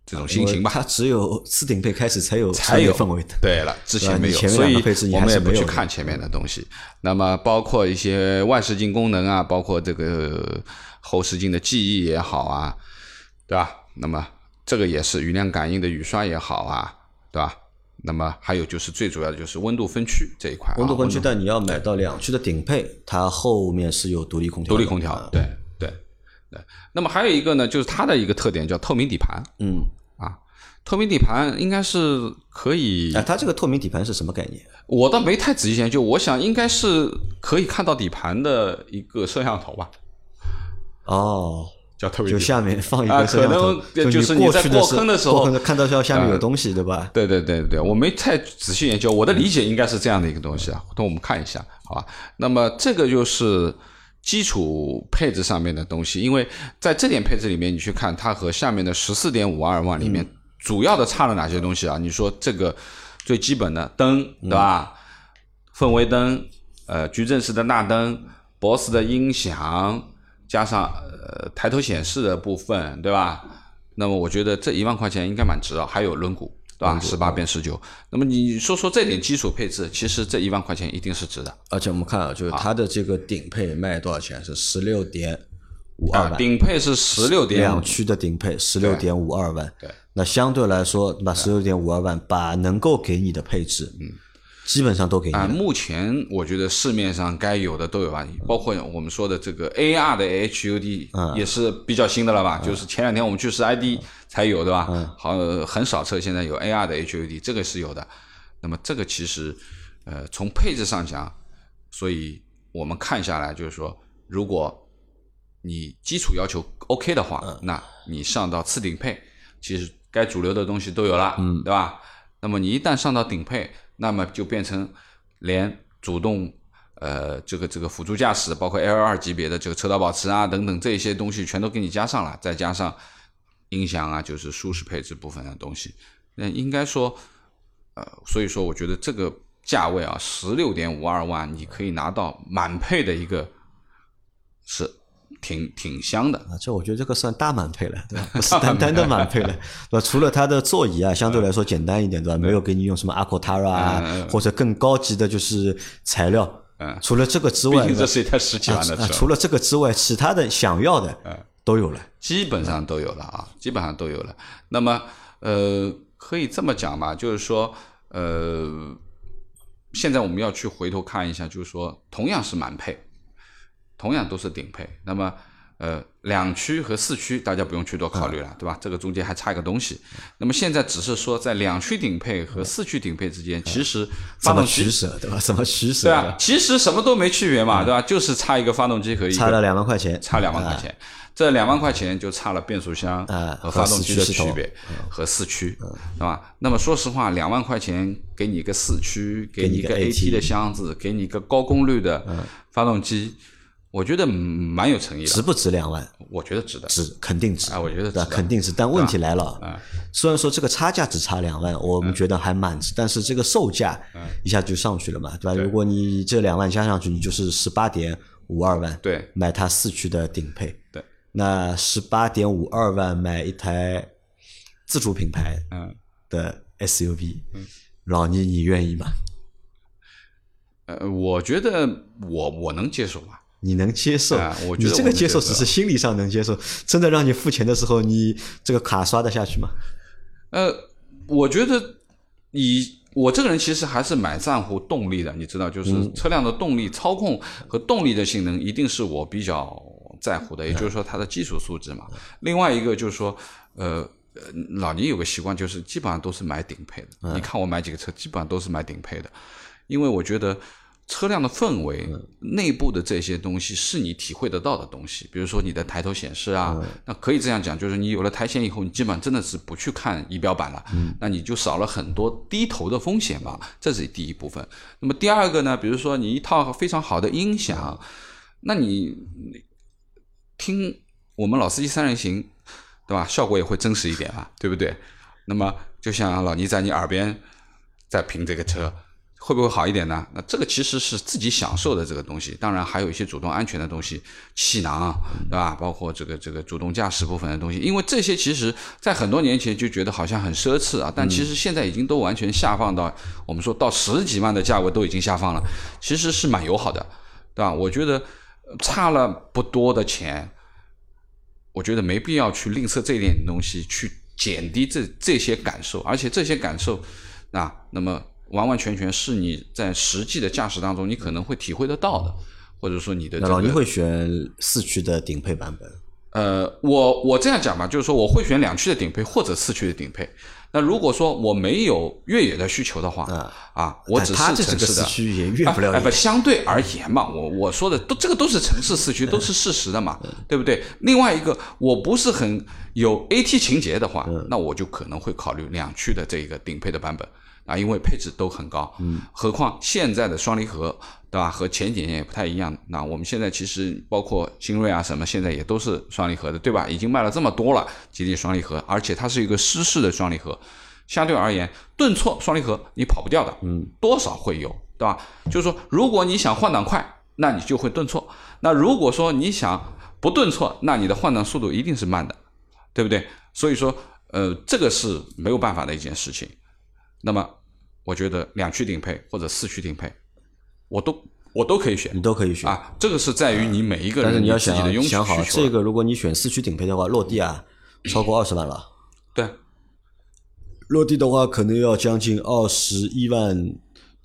Speaker 3: 这种心情吧。
Speaker 2: 它只有次顶配开始才有
Speaker 3: 才有
Speaker 2: 氛围的。
Speaker 3: 对了，之前没有，所以我们也不去看前面的东西。那么包括一些外视镜功能啊，包括这个后视镜的记忆也好啊，对吧？那么这个也是雨量感应的雨刷也好啊，对吧？那么还有就是最主要的就是温度分区这一块啊，
Speaker 2: 温度分区，但你要买到两驱的顶配，它后面是有独立空调的。
Speaker 3: 独立空调，对对对。那么还有一个呢，就是它的一个特点叫透明底盘
Speaker 2: 嗯，
Speaker 3: 啊。透明底盘应该是可以
Speaker 2: 哎，，它这个透明底盘是什么概念？
Speaker 3: 我倒没太仔细研究，我想应该是可以看到底盘的一个摄像头吧，
Speaker 2: 哦，就下面放一
Speaker 3: 啊
Speaker 2: 个摄像头，
Speaker 3: 可能
Speaker 2: 就
Speaker 3: 就是你在
Speaker 2: 过
Speaker 3: 坑的时候
Speaker 2: 看到下面有东西，对吧？
Speaker 3: 对对对对，我没太仔细研究，我的理解应该是这样的一个东西啊，回头我们看一下，好吧？那么这个就是基础配置上面的东西，因为在这点配置里面，你去看它和下面的十四点五二万里面主要的差了哪些东西啊？你说这个最基本的灯，对吧？氛围灯，呃，矩阵式的大灯，BOSS 的音响，加上呃抬头显示的部分，对吧？那么我觉得这一万块钱应该蛮值啊，还有轮毂，对吧？十八变十九，那么你说说这点基础配置，其实这一万块钱一定是值的
Speaker 2: 而且我们看啊，就是它的这个顶配卖多少钱？是十六点五二
Speaker 3: 啊，
Speaker 2: 万，
Speaker 3: 顶配是十六点
Speaker 2: 两驱的顶配十六点五二万。
Speaker 3: 对，
Speaker 2: 那相对来说，那十六点五二万把能够给你的配置，嗯，基本上都给你
Speaker 3: 啊，目前我觉得市面上该有的都有吧，包括我们说的这个 AR 的 HUD 也是比较新的了吧？就是前两天我们去试 ID 才有对吧？好，很少车现在有 AR 的 HUD，这个是有的。那么这个其实，呃，从配置上讲，所以我们看下来就是说，如果你基础要求 OK 的话，那你上到次顶配，其实该主流的东西都有了，对吧？那么你一旦上到顶配，那么就变成连主动呃这个这个辅助驾驶，包括 L 二级别的这个车道保持啊等等这些东西全都给你加上了，再加上音响啊，就是舒适配置部分的东西，那应该说呃，所以说我觉得这个价位啊，十六点五二万，你可以拿到满配的一个是挺挺香的。
Speaker 2: 啊，这我觉得这个算大满配了，对吧？不是单单的满配了，对吧？除了它的座椅啊，相对来说简单一点，对吧？没有给你用什么 Acotara 啊，或者更高级的就是材料。
Speaker 3: 嗯
Speaker 2: 除了这个之外，
Speaker 3: 毕竟这是一台十几
Speaker 2: 啊
Speaker 3: 万的车，
Speaker 2: 啊除了这个之外，其他的想要的都有了。
Speaker 3: 基本上都有了啊，基本上都有了。那么，呃，可以这么讲吧，就是说，呃，现在我们要去回头看一下，就是说，同样是满配，同样都是顶配，那么，呃，两驱和四驱大家不用去多考虑了，对吧？这个中间还差一个东西。那么现在只是说，在两驱顶配和四驱顶配之间，其实发动机
Speaker 2: 取舍，对吧？什么取舍？
Speaker 3: 对啊，其实什么都没区别嘛，对吧？就是差一个发动机和一个
Speaker 2: 差了两万块钱，
Speaker 3: 差两万块钱，这两万块钱就差了变速箱
Speaker 2: 啊
Speaker 3: 和发动机的区别和四驱，对吧？那么说实话，两万块钱给你一个四驱，给你一个 AT 的箱子，给你一个高功率的发动机，我觉得蛮有诚意的，
Speaker 2: 值不值两万？
Speaker 3: 我觉得值的。
Speaker 2: 值，肯定值
Speaker 3: 啊我觉得值的
Speaker 2: 肯定值。但问题来了，
Speaker 3: 嗯
Speaker 2: 虽然说这个差价只差两万，我们觉得还蛮值，但是这个售价
Speaker 3: 嗯
Speaker 2: 一下就上去了嘛，对吧？如果你这两万加上去，你就是十八点五二万，
Speaker 3: 对
Speaker 2: 买它四驱的顶配，
Speaker 3: 对，
Speaker 2: 那十八点五二万买一台自主品牌
Speaker 3: 嗯，
Speaker 2: 的 SUV，老倪你愿意吗？
Speaker 3: 呃，我觉得我我能接受吧。
Speaker 2: 你能接受？
Speaker 3: 啊我觉
Speaker 2: 你这个
Speaker 3: 接受
Speaker 2: 只是心理上能接受，真的让你付钱的时候，你这个卡刷得下去吗？
Speaker 3: 呃，我觉得你我这个人其实还是蛮在乎动力的，你知道，就是车辆的动力、操控和动力的性能，一定是我比较在乎的，也就是说它的技术素质嘛。另外一个就是说，呃。呃老倪有个习惯，就是基本上都是买顶配的。你看我买几个车，基本上都是买顶配的，因为我觉得车辆的氛围、内部的这些东西是你体会得到的东西。比如说你的抬头显示啊，那可以这样讲，就是你有了抬显以后，你基本上真的是不去看仪表板了，那你就少了很多低头的风险嘛。这是第一部分。那么第二个呢，比如说你一套非常好的音响，那你你听我们老司机三人行，对吧？效果也会真实一点嘛，对不对？那么就像老倪在你耳边在评这个车，会不会好一点呢？那这个其实是自己享受的这个东西，当然还有一些主动安全的东西，气囊，对吧？包括这个这个主动驾驶部分的东西，因为这些其实在很多年前就觉得好像很奢侈啊，但其实现在已经都完全下放到我们说到十几万的价位都已经下放了，其实是蛮友好的，对吧？我觉得呃差了不多的钱，我觉得没必要去吝啬这一点东西，去减低这这些感受，而且这些感受，啊，那么完完全全是你在实际的驾驶当中，你可能会体会得到的，或者说你的这个
Speaker 2: 那老倪会选四驱的顶配版本，
Speaker 3: 呃，我我这样讲吧，就是说我会选两驱的顶配或者四驱的顶配。那如果说我没有越野的需求的话，啊，我只是城市
Speaker 2: 四驱也越不了
Speaker 3: 不，
Speaker 2: 野。
Speaker 3: 相对而言嘛，我我说的都这个都是城市四驱，都是事实的嘛，对不对？另外一个，我不是很有 AT 情节的话，那我就可能会考虑两驱的这个顶配的版本啊，因为配置都很高，嗯，何况现在的双离合，对吧？和前几年也不太一样。那我们现在其实包括新锐啊什么，现在也都是双离合的，对吧？已经卖了这么多了，吉利双离合，而且它是一个湿式的双离合，相对而言，顿挫双离合你跑不掉的，嗯，多少会有，对吧？就是说，如果你想换挡快，那你就会顿挫；那如果说你想不顿挫，那你的换挡速度一定是慢的，对不对？所以说，呃，这个是没有办法的一件事情。那么，我觉得两驱顶配或者四驱顶配，我都我都可以选
Speaker 2: 你都可以选，
Speaker 3: 啊。这个是在于你每一个人自己的拥
Speaker 2: 想想好，
Speaker 3: 需求
Speaker 2: 这个如果你选四驱顶配的话，落地啊超过二十万了。
Speaker 3: 对
Speaker 2: 落地的话，可能要将近二十一万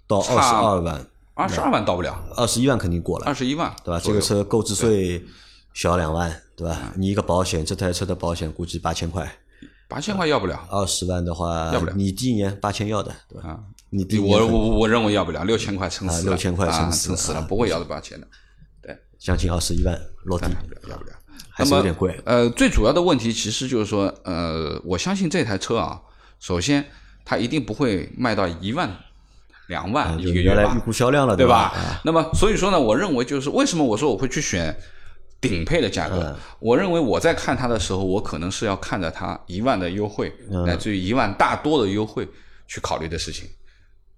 Speaker 2: 到二十二万，
Speaker 3: 二十二万到不了，
Speaker 2: 二十一万肯定过了
Speaker 3: 二，十一万
Speaker 2: 对吧？这个车购置税小两万，对吧？你一个保险，这台车的保险估计八千块，
Speaker 3: 八千块要不了
Speaker 2: 二十万的话，
Speaker 3: 要不了
Speaker 2: 你第一年八千要的，对吧？
Speaker 3: 啊。
Speaker 2: 你第一年
Speaker 3: 我我我认为要不了，六千块撑死了，
Speaker 2: 啊6000块
Speaker 3: 啊
Speaker 2: 撑死了
Speaker 3: 撑死了，
Speaker 2: 啊
Speaker 3: 不会要到八千的，对
Speaker 2: 将近二十一万落地，
Speaker 3: 要不了，要不了。
Speaker 2: 还是有点贵。
Speaker 3: 呃，最主要的问题其实就是说，呃，我相信这台车啊，首先它一定不会卖到一万、两万一个月吧
Speaker 2: 原来预，估销量了，
Speaker 3: 对？
Speaker 2: 吧？
Speaker 3: 那么所以说呢，我认为就是为什么我说我会去选顶配的价格？
Speaker 2: 嗯
Speaker 3: 我认为我在看它的时候，我可能是要看着它一万的优惠，
Speaker 2: 嗯
Speaker 3: 乃至于一万大多的优惠去考虑的事情。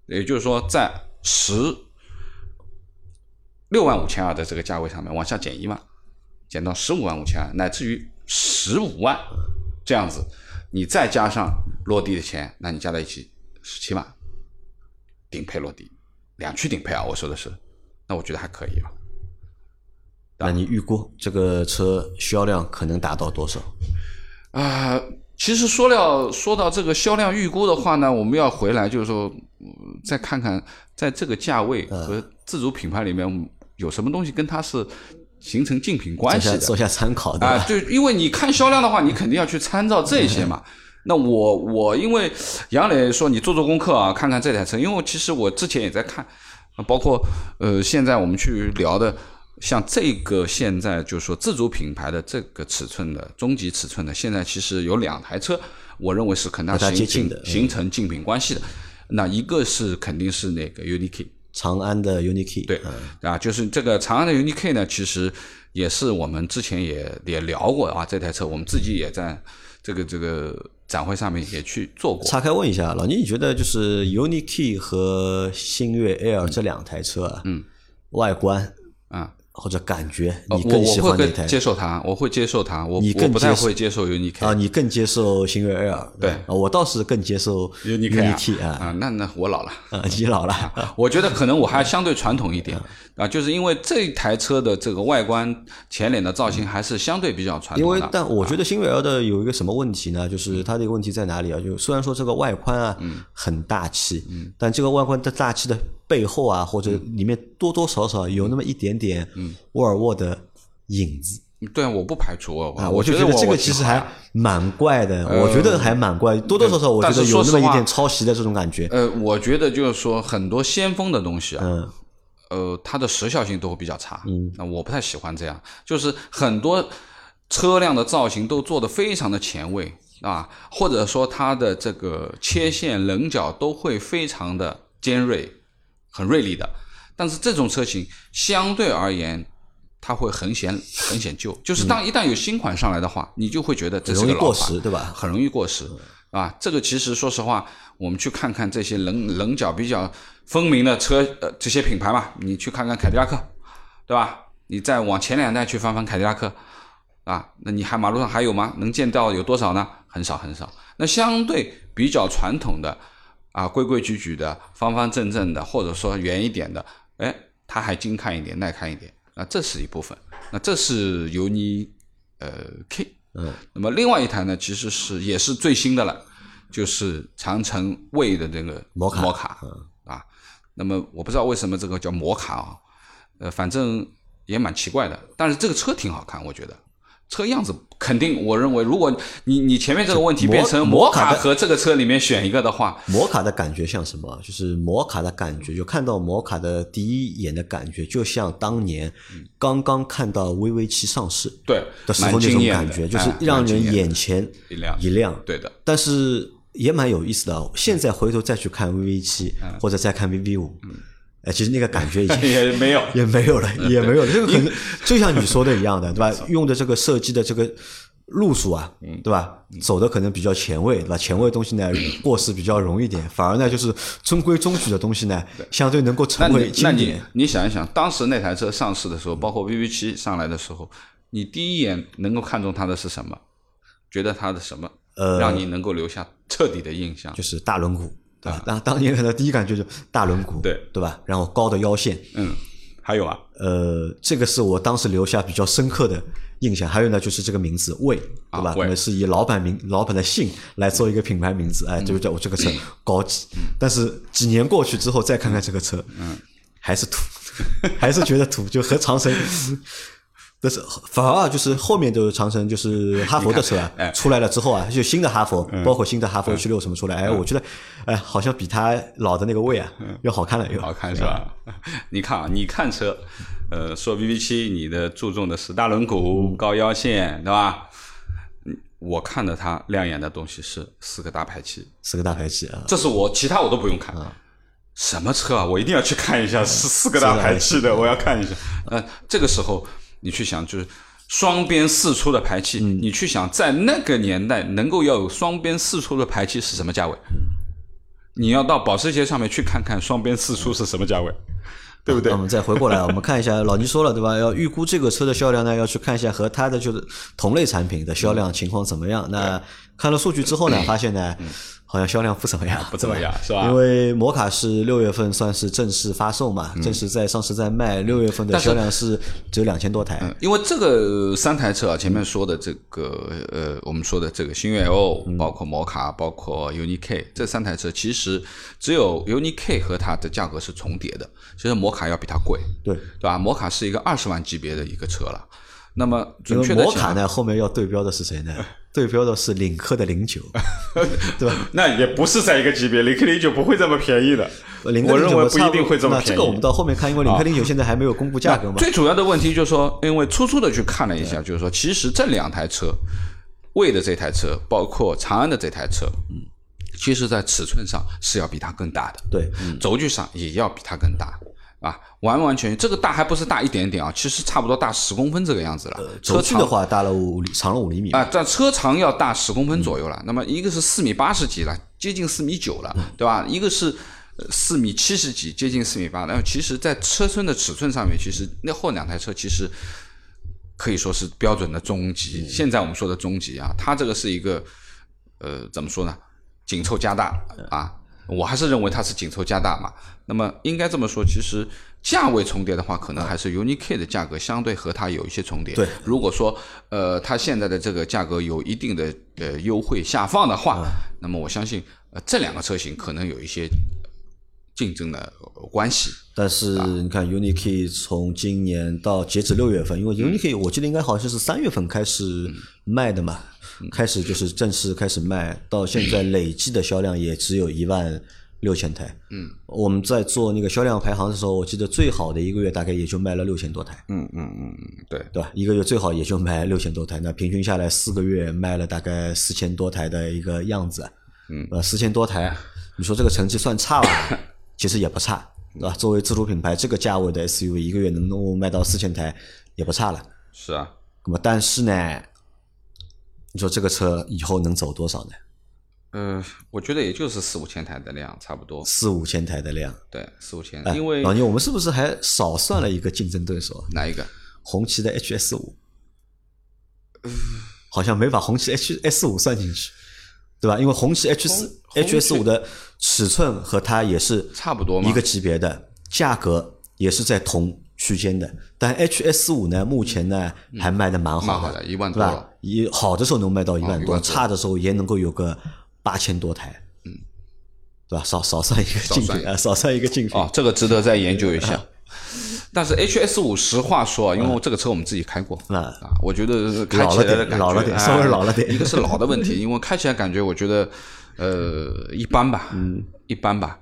Speaker 3: 也就是说，在十六万五千二的这个价位上面往下减一万，减到十五万五千二，乃至于十五万这样子，你再加上落地的钱，那你加在一起十七万，顶配落地，两驱顶配啊，我说的是，那我觉得还可以了。
Speaker 2: 那你预估这个车销量可能达到多少？
Speaker 3: 啊、其实说了说到这个销量预估的话呢，我们要回来就是说，嗯再看看在这个价位和自主品牌里面有什么东西跟它是形成竞品关系的
Speaker 2: 做下参考，的
Speaker 3: 啊，
Speaker 2: 吧？
Speaker 3: 就因为你看销量的话，你肯定要去参照这些嘛。那我我因为杨磊说你做做功课啊，看看这台车，因为其实我之前也在看，啊包括呃现在我们去聊的，像这个现在就是说自主品牌的这个尺寸的中级尺寸的，现在其实有两台车，我认为是跟它
Speaker 2: 和它
Speaker 3: 形
Speaker 2: 接近的嗯
Speaker 3: 形成竞品关系的。那一个是肯定是那个 Uniki，
Speaker 2: 长安的 Uniki，
Speaker 3: 对
Speaker 2: 嗯
Speaker 3: 啊，就是这个长安的 UNI-K 呢，其实也是我们之前也也聊过啊，这台车我们自己也在这个这个展会上面也去做过。
Speaker 2: 岔开问一下，老倪，你觉得就是 Uniki 和星越 L 这两台车啊，嗯，外观
Speaker 3: 啊，
Speaker 2: 或者感觉你更
Speaker 3: 我会更
Speaker 2: 喜欢哪台？
Speaker 3: 接受它，我会接受它，我
Speaker 2: 你
Speaker 3: 我不太
Speaker 2: 更接受
Speaker 3: 会接受 UNI-K
Speaker 2: 啊，你更接受星越 Air？
Speaker 3: 对
Speaker 2: 啊，我倒是更接受
Speaker 3: UNI-K
Speaker 2: T 啊，
Speaker 3: 啊，那那我老了。
Speaker 2: 啊，你老了，
Speaker 3: 我觉得可能我还相对传统一点啊，就是因为这台车的这个外观前脸的造型还是相对比较传统因。
Speaker 2: 为但我觉得星越 L 的有一个什么问题呢？就是它的一个问题在哪里啊？就虽然说这个外观啊很大气，但这个外观的大气的背后啊，或者里面多多少少有那么一点点沃尔沃的影子。
Speaker 3: 对啊，我不排除哦，
Speaker 2: 啊，
Speaker 3: 我
Speaker 2: 就觉得这个其实还蛮怪的，我觉得还蛮怪，多多少少我觉得有那么一点抄袭的这种感觉。
Speaker 3: 呃，我觉得就是说很多先锋的东西啊，
Speaker 2: 嗯
Speaker 3: 呃，它的时效性都会比较差。嗯，那我不太喜欢这样，就是很多车辆的造型都做得非常的前卫啊，或者说它的这个切线棱角都会非常的尖锐，很锐利的。但是这种车型相对而言，它会很显很显旧，就是当一旦有新款上来的话，你就会觉得这是
Speaker 2: 容易
Speaker 3: 个老款
Speaker 2: 过时，对吧？
Speaker 3: 很容易过时啊。这个其实说实话，我们去看看这些棱棱角比较分明的车，呃，这些品牌嘛，你去看看凯迪拉克，对吧？你再往前两代去翻翻凯迪拉克，啊，那你还马路上还有吗？能见到有多少呢？很少很少。那相对比较传统的啊，规规矩矩的、方方正正的，或者说圆一点的，哎，它还精看一点、耐看一点。那这是一部分。那这是尤尼呃 K。
Speaker 2: 嗯，
Speaker 3: 那么另外一台呢，其实是也是最新的了，就是长城卫的这个
Speaker 2: 摩卡
Speaker 3: 摩卡啊。那么我不知道为什么这个叫摩卡啊，呃，反正也蛮奇怪的。但是这个车挺好看，我觉得车样子肯定，我认为如果你你前面这个问题
Speaker 2: 摩
Speaker 3: 变成摩
Speaker 2: 摩卡的
Speaker 3: 和这个车里面选一个的话，
Speaker 2: 摩卡的感觉像什么？就是摩卡的感觉，就看到摩卡的第一眼的感觉，就像当年刚刚看到 VV 七上市
Speaker 3: 对
Speaker 2: 的时候那种感觉，就是
Speaker 3: 哎
Speaker 2: 让人眼前
Speaker 3: 一亮
Speaker 2: 一亮。
Speaker 3: 对的，
Speaker 2: 但是也蛮有意思的啊。现在回头再去看 VV 七
Speaker 3: 嗯
Speaker 2: 或者再看 VV 五，哎，其实那个感觉已经
Speaker 3: 也没有
Speaker 2: 也没有了，也没有了。这个可能 就像你说的一样的，对吧？用的这个设计的这个路数啊，
Speaker 3: 嗯
Speaker 2: 对吧？走的可能比较前卫，对吧？前卫的东西呢，过时比较容易点，反而呢，就是中规中矩的东西呢，相对能够
Speaker 3: 那
Speaker 2: 成为
Speaker 3: 你那你
Speaker 2: 经典。
Speaker 3: 你想一想，当时那台车上市的时候，包括 VV 七上来的时候，你第一眼能够看中它的是什么？觉得它的什么？
Speaker 2: 呃
Speaker 3: 让你能够留下彻底的印象。
Speaker 2: 就是大轮毂，对吧？当 当年可能第一感觉就大轮毂，
Speaker 3: 啊对
Speaker 2: 对吧？然后高的腰线，
Speaker 3: 嗯，还有啊，
Speaker 2: 呃，这个是我当时留下比较深刻的印象。还有呢，就是这个名字魏，对吧？
Speaker 3: 啊魏
Speaker 2: 可能是以老板名、老板的姓来做一个品牌名字，哎，就叫我这个车高级。但是几年过去之后，再看看这个车，嗯，还是土，还是觉得土，就和长城。但是反而啊，就是后面的长城，就是哈佛的车啊
Speaker 3: 哎，
Speaker 2: 出来了之后啊，就新的哈佛，
Speaker 3: 嗯。
Speaker 2: 包括新的哈佛 H 六什么出来，哎，我觉得，哎，好像比它老的那个魏啊要好看了，又。
Speaker 3: 嗯好看是吧？你看啊，你看车，呃，说 VV 七，你的注重的是大轮毂、高腰线，对吧？嗯我看的它亮眼的东西是四个大排气，
Speaker 2: 四个大排气啊，
Speaker 3: 这是我其他我都不用看。什么车啊？我一定要去看一下，是四个大排气的，我要看一下。呃，这个时候你去想，就是双边四出的排气，你去想，在那个年代能够要有双边四出的排气是什么价位？你要到保时捷上面去看看双边四出是什么价位，对不对
Speaker 2: 我？们再回过来，我们看一下，老倪说了对吧？要预估这个车的销量呢，要去看一下和它的就是同类产品的销量情况怎么样。那看了数据之后呢，发现呢，好像销量不怎么样，
Speaker 3: 不怎么样 是吧
Speaker 2: 因为摩卡是六月份算是正式发售嘛，正式在上市在卖，六月份的销量是只有两千多台。
Speaker 3: 因为这个三台车啊，前面说的这个呃，我们说的这个星越 L，包括摩卡，包括 UNI K 这三台车，其实只有 UNI K 和它的价格是重叠的，其实摩卡要比它贵，
Speaker 2: 对，
Speaker 3: 对吧？摩卡是一个二十万级别的一个车了。那么准确的，
Speaker 2: 摩卡呢，后面要对标的是谁呢？对标的是领克的零九，对吧？
Speaker 3: 那也不是在一个级别，领克零九不会这么便宜的。
Speaker 2: 领克零
Speaker 3: 我认为
Speaker 2: 九
Speaker 3: 不一定会这么便宜。
Speaker 2: 那这个我们到后面看，因为领克零九现在还没有公布价格嘛。
Speaker 3: 最主要的问题就是说，因为粗粗的去看了一下，就是说，其实这两台车，魏的这台车，包括长安的这台车，嗯，其实在尺寸上是要比它更大的，
Speaker 2: 对，
Speaker 3: 轴距上也要比它更大。啊，完完全全这个大还不是大一点点啊，其实差不多大十公分这个样子了。车
Speaker 2: 距的话大了五厘，长了五厘米。
Speaker 3: 啊，但车长要大十公分左右了。那么一个是四米八十几了，接近四米九了，对吧？一个是四米七十几，接近四米八。然后其实，在车身的尺寸上面，其实那后两台车其实可以说是标准的中级。现在我们说的中级啊，它这个是一个呃，怎么说呢？紧凑加大啊，我还是认为它是紧凑加大嘛。那么应该这么说，其实价位重叠的话，可能还是 UNI K 的价格相对和它有一些重叠。
Speaker 2: 对，
Speaker 3: 如果说呃它现在的这个价格有一定的呃优惠下放的话，那么我相信呃这两个车型可能有一些竞争的关系。
Speaker 2: 但是你看，UNI-K 从今年到截止六月份，因为 UNI-K 我记得应该好像是三月份开始卖的嘛，开始就是正式开始卖，到现在累计的销量也只有一万六千台。
Speaker 3: 嗯，
Speaker 2: 我们在做那个销量排行的时候，我记得最好的一个月大概也就卖了六千多台，
Speaker 3: 嗯嗯嗯嗯，对
Speaker 2: 对吧？一个月最好也就卖六千多台，那平均下来四个月卖了大概四千多台的一个样子。
Speaker 3: 嗯，
Speaker 2: 呃，四千多台，你说这个成绩算差吧？其实也不差，对吧？作为自主品牌，这个价位的 SUV 一个月能够卖到四千台，也不差了。
Speaker 3: 是啊。
Speaker 2: 那么，但是呢，你说这个车以后能走多少呢？
Speaker 3: 呃，我觉得也就是四五千台的量，差不多。
Speaker 2: 四五千台的量，
Speaker 3: 对，四五千。
Speaker 2: 哎
Speaker 3: 因为
Speaker 2: 老牛，我们是不是还少算了一个竞争对手？
Speaker 3: 哪一个？
Speaker 2: 红旗的 HS 五，好像没把红旗 HS 五算进去，对吧？因为红旗 H 四 HS 五的尺寸和它也是
Speaker 3: 差不多
Speaker 2: 一个级别的，价格也是在同区间的。但 HS 五呢，目前呢还卖的蛮好的，
Speaker 3: 蛮好的，一万
Speaker 2: 对吧
Speaker 3: 多了。？
Speaker 2: 一好的时候能卖到一万多，差的时候也能够有个八千多台，嗯，对吧？少少算一个竞
Speaker 3: 算一
Speaker 2: 品啊，少算一个竞品。
Speaker 3: 哦，这个值得再研究一下。但是 HS 五，实话说啊，因为这个车我们自己开过
Speaker 2: 啊
Speaker 3: 啊，我觉得开
Speaker 2: 老了点
Speaker 3: 起来的感觉
Speaker 2: 老了点
Speaker 3: 哎
Speaker 2: 稍微老了点
Speaker 3: 一个是老的问题，因为开起来感觉我觉得呃一般吧，嗯，一般吧。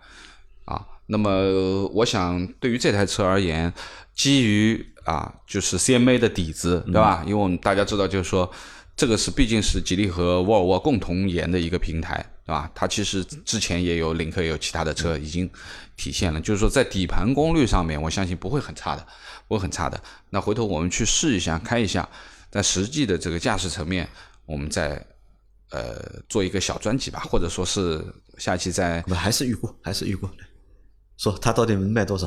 Speaker 3: 啊，那么我想对于这台车而言，基于啊就是 CMA 的底子，对吧？因为我们大家知道，就是说这个是毕竟是吉利和沃尔沃共同研的一个平台，对吧？它其实之前也有领克，也有其他的车已经体现了，就是说在底盘功率上面，我相信不会很差的，不会很差的。那回头我们去试一下，开一下，在实际的这个驾驶层面，我们再呃做一个小专辑吧，或者说是下期再
Speaker 2: 不还是预估，还是预估，说它到底能卖多少？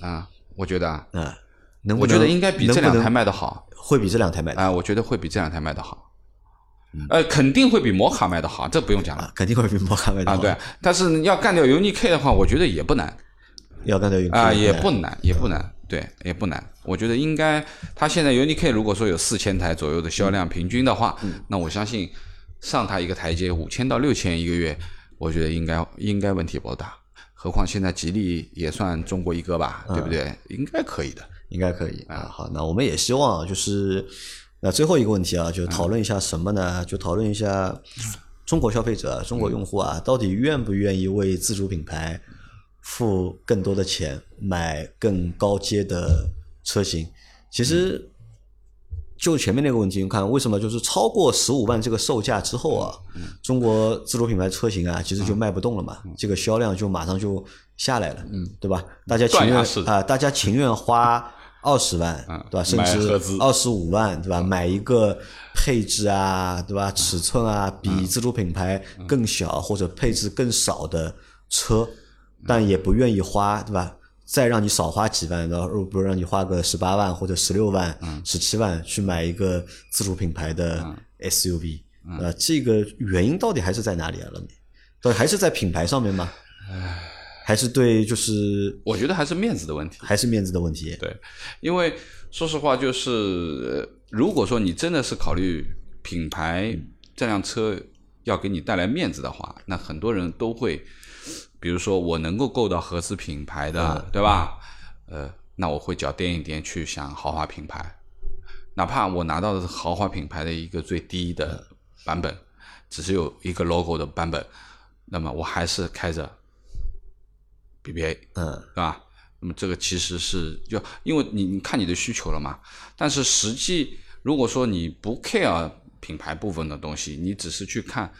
Speaker 3: 啊，我觉得啊，
Speaker 2: 嗯，能能
Speaker 3: 我觉得应该比这两台卖的好。
Speaker 2: 会比这两台卖的
Speaker 3: 啊，我觉得会比这两台卖的好，呃，肯定会比摩卡卖的好，这不用讲了。
Speaker 2: 啊，肯定会比摩卡卖的
Speaker 3: 啊，
Speaker 2: 好
Speaker 3: 对，但是要干掉 UNI K 的话，我觉得也不难。
Speaker 2: 要干掉有
Speaker 3: 啊，也不难，也不难，对，也不难。我觉得应该，它现在 UNI K 如果说有四千台左右的销量平均的话，那我相信上它一个台阶五千到六千一个月，我觉得应该应该问题不大。何况现在吉利也算中国一哥吧，对不对？应该可以的。
Speaker 2: 应该可以啊。好，那我们也希望就是那最后一个问题啊，就讨论一下什么呢？就讨论一下中国消费者、中国用户啊，到底愿不愿意为自主品牌付更多的钱买更高阶的车型？其实。就前面那个问题，你看为什么就是超过十五万这个售价之后啊，中国自主品牌车型啊，其实就卖不动了嘛，这个销量就马上就下来了，嗯对吧？大家情愿啊，大家情愿花二十万，对吧？甚至二十五万，对吧？买一个配置啊，对吧？尺寸啊，比自主品牌更小或者配置更少的车，但也不愿意花，对吧？再让你少花几万，然后不如让你花个十八万或者十六万、十七万去买一个自主品牌的 SUV，呃，这个原因到底还是在哪里啊？老李，到底还是在品牌上面吗？还是对就是
Speaker 3: 我觉得还是面子的问题。
Speaker 2: 还是面子的问题？
Speaker 3: 对，因为说实话，就是呃如果说你真的是考虑品牌这辆车要给你带来面子的话，那很多人都会，比如说我能够购到合资品牌的，对吧？呃，那我会脚垫一点去想豪华品牌，哪怕我拿到的是豪华品牌的一个最低的版本，只是有一个 logo 的版本，那么我还是开着 BBA，
Speaker 2: 嗯，
Speaker 3: 对吧？那么这个其实是就因为你你看你的需求了嘛，但是实际如果说你不 care 品牌部分的东西，你只是去看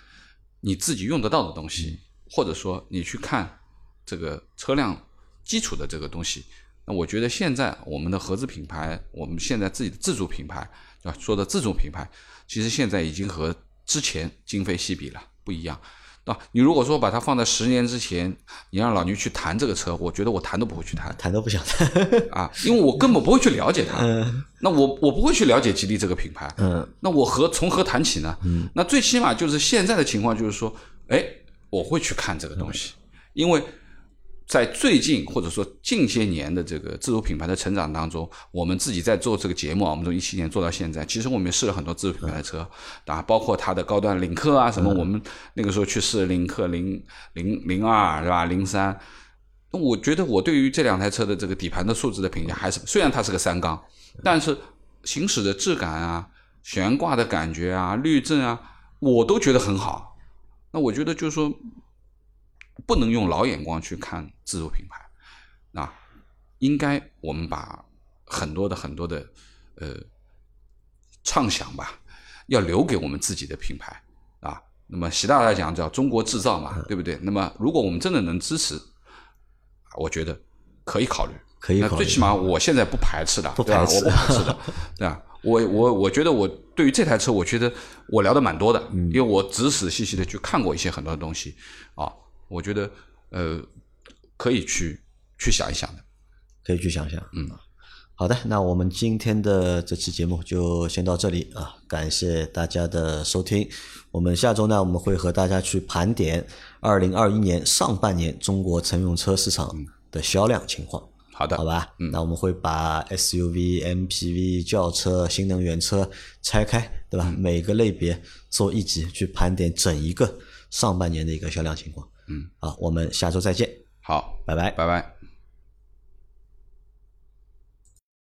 Speaker 3: 你自己用得到的东西，或者说你去看这个车辆基础的这个东西，那我觉得现在我们的合资品牌，我们现在自己的自主品牌，对吧？说的自主品牌，其实现在已经和之前今非昔比了，不一样。啊，你如果说把它放在十年之前，你让老牛去谈这个车，我觉得我谈都不会去谈
Speaker 2: 谈都不想谈。
Speaker 3: 啊，因为我根本不会去了解它。
Speaker 2: 嗯
Speaker 3: 那我我不会去了解吉利这个品牌。
Speaker 2: 嗯
Speaker 3: 那我何从何谈起呢？
Speaker 2: 嗯
Speaker 3: 那最起码就是现在的情况，就是说，哎，我会去看这个东西，因为在最近或者说近些年的这个自主品牌的成长当中，我们自己在做这个节目啊，我们从一七年做到现在，其实我们也试了很多自主品牌的车啊，包括它的高端领克啊什么，我们那个时候去试领克零零零二是吧？零三。那我觉得我对于这两台车的这个底盘的素质的评价还是，虽然它是个三缸，但是行驶的质感啊、悬挂的感觉啊、滤震啊，我都觉得很好。那我觉得就是说，不能用老眼光去看自主品牌，啊，应该我们把很多的很多的呃畅想吧，要留给我们自己的品牌啊。那么习大大讲叫中国制造嘛，对不对？那么如果我们真的能支持，我觉得可以考虑。
Speaker 2: 可以考虑
Speaker 3: 那最起码我现在不排斥的，对吧
Speaker 2: 不排斥
Speaker 3: 我不排斥的，对吧？我我我觉得我对于这台车，我觉得我聊的蛮多的，
Speaker 2: 嗯
Speaker 3: 因为我仔仔细细的去看过一些很多的东西啊，我觉得呃可以去去想一想的。
Speaker 2: 可以去想想。嗯，好的，那我们今天的这期节目就先到这里啊，感谢大家的收听。我们下周呢，我们会和大家去盘点二零二一年上半年中国乘用车市场的销量情况。
Speaker 3: 好的，
Speaker 2: 好吧，那我们会把 SUV、MPV、轿车、新能源车拆开，对吧？每个类别做一集去盘点整一个上半年的一个销量情况。
Speaker 3: 嗯，
Speaker 2: 好，我们下周再见，
Speaker 3: 好，
Speaker 2: 拜拜。
Speaker 3: 拜拜。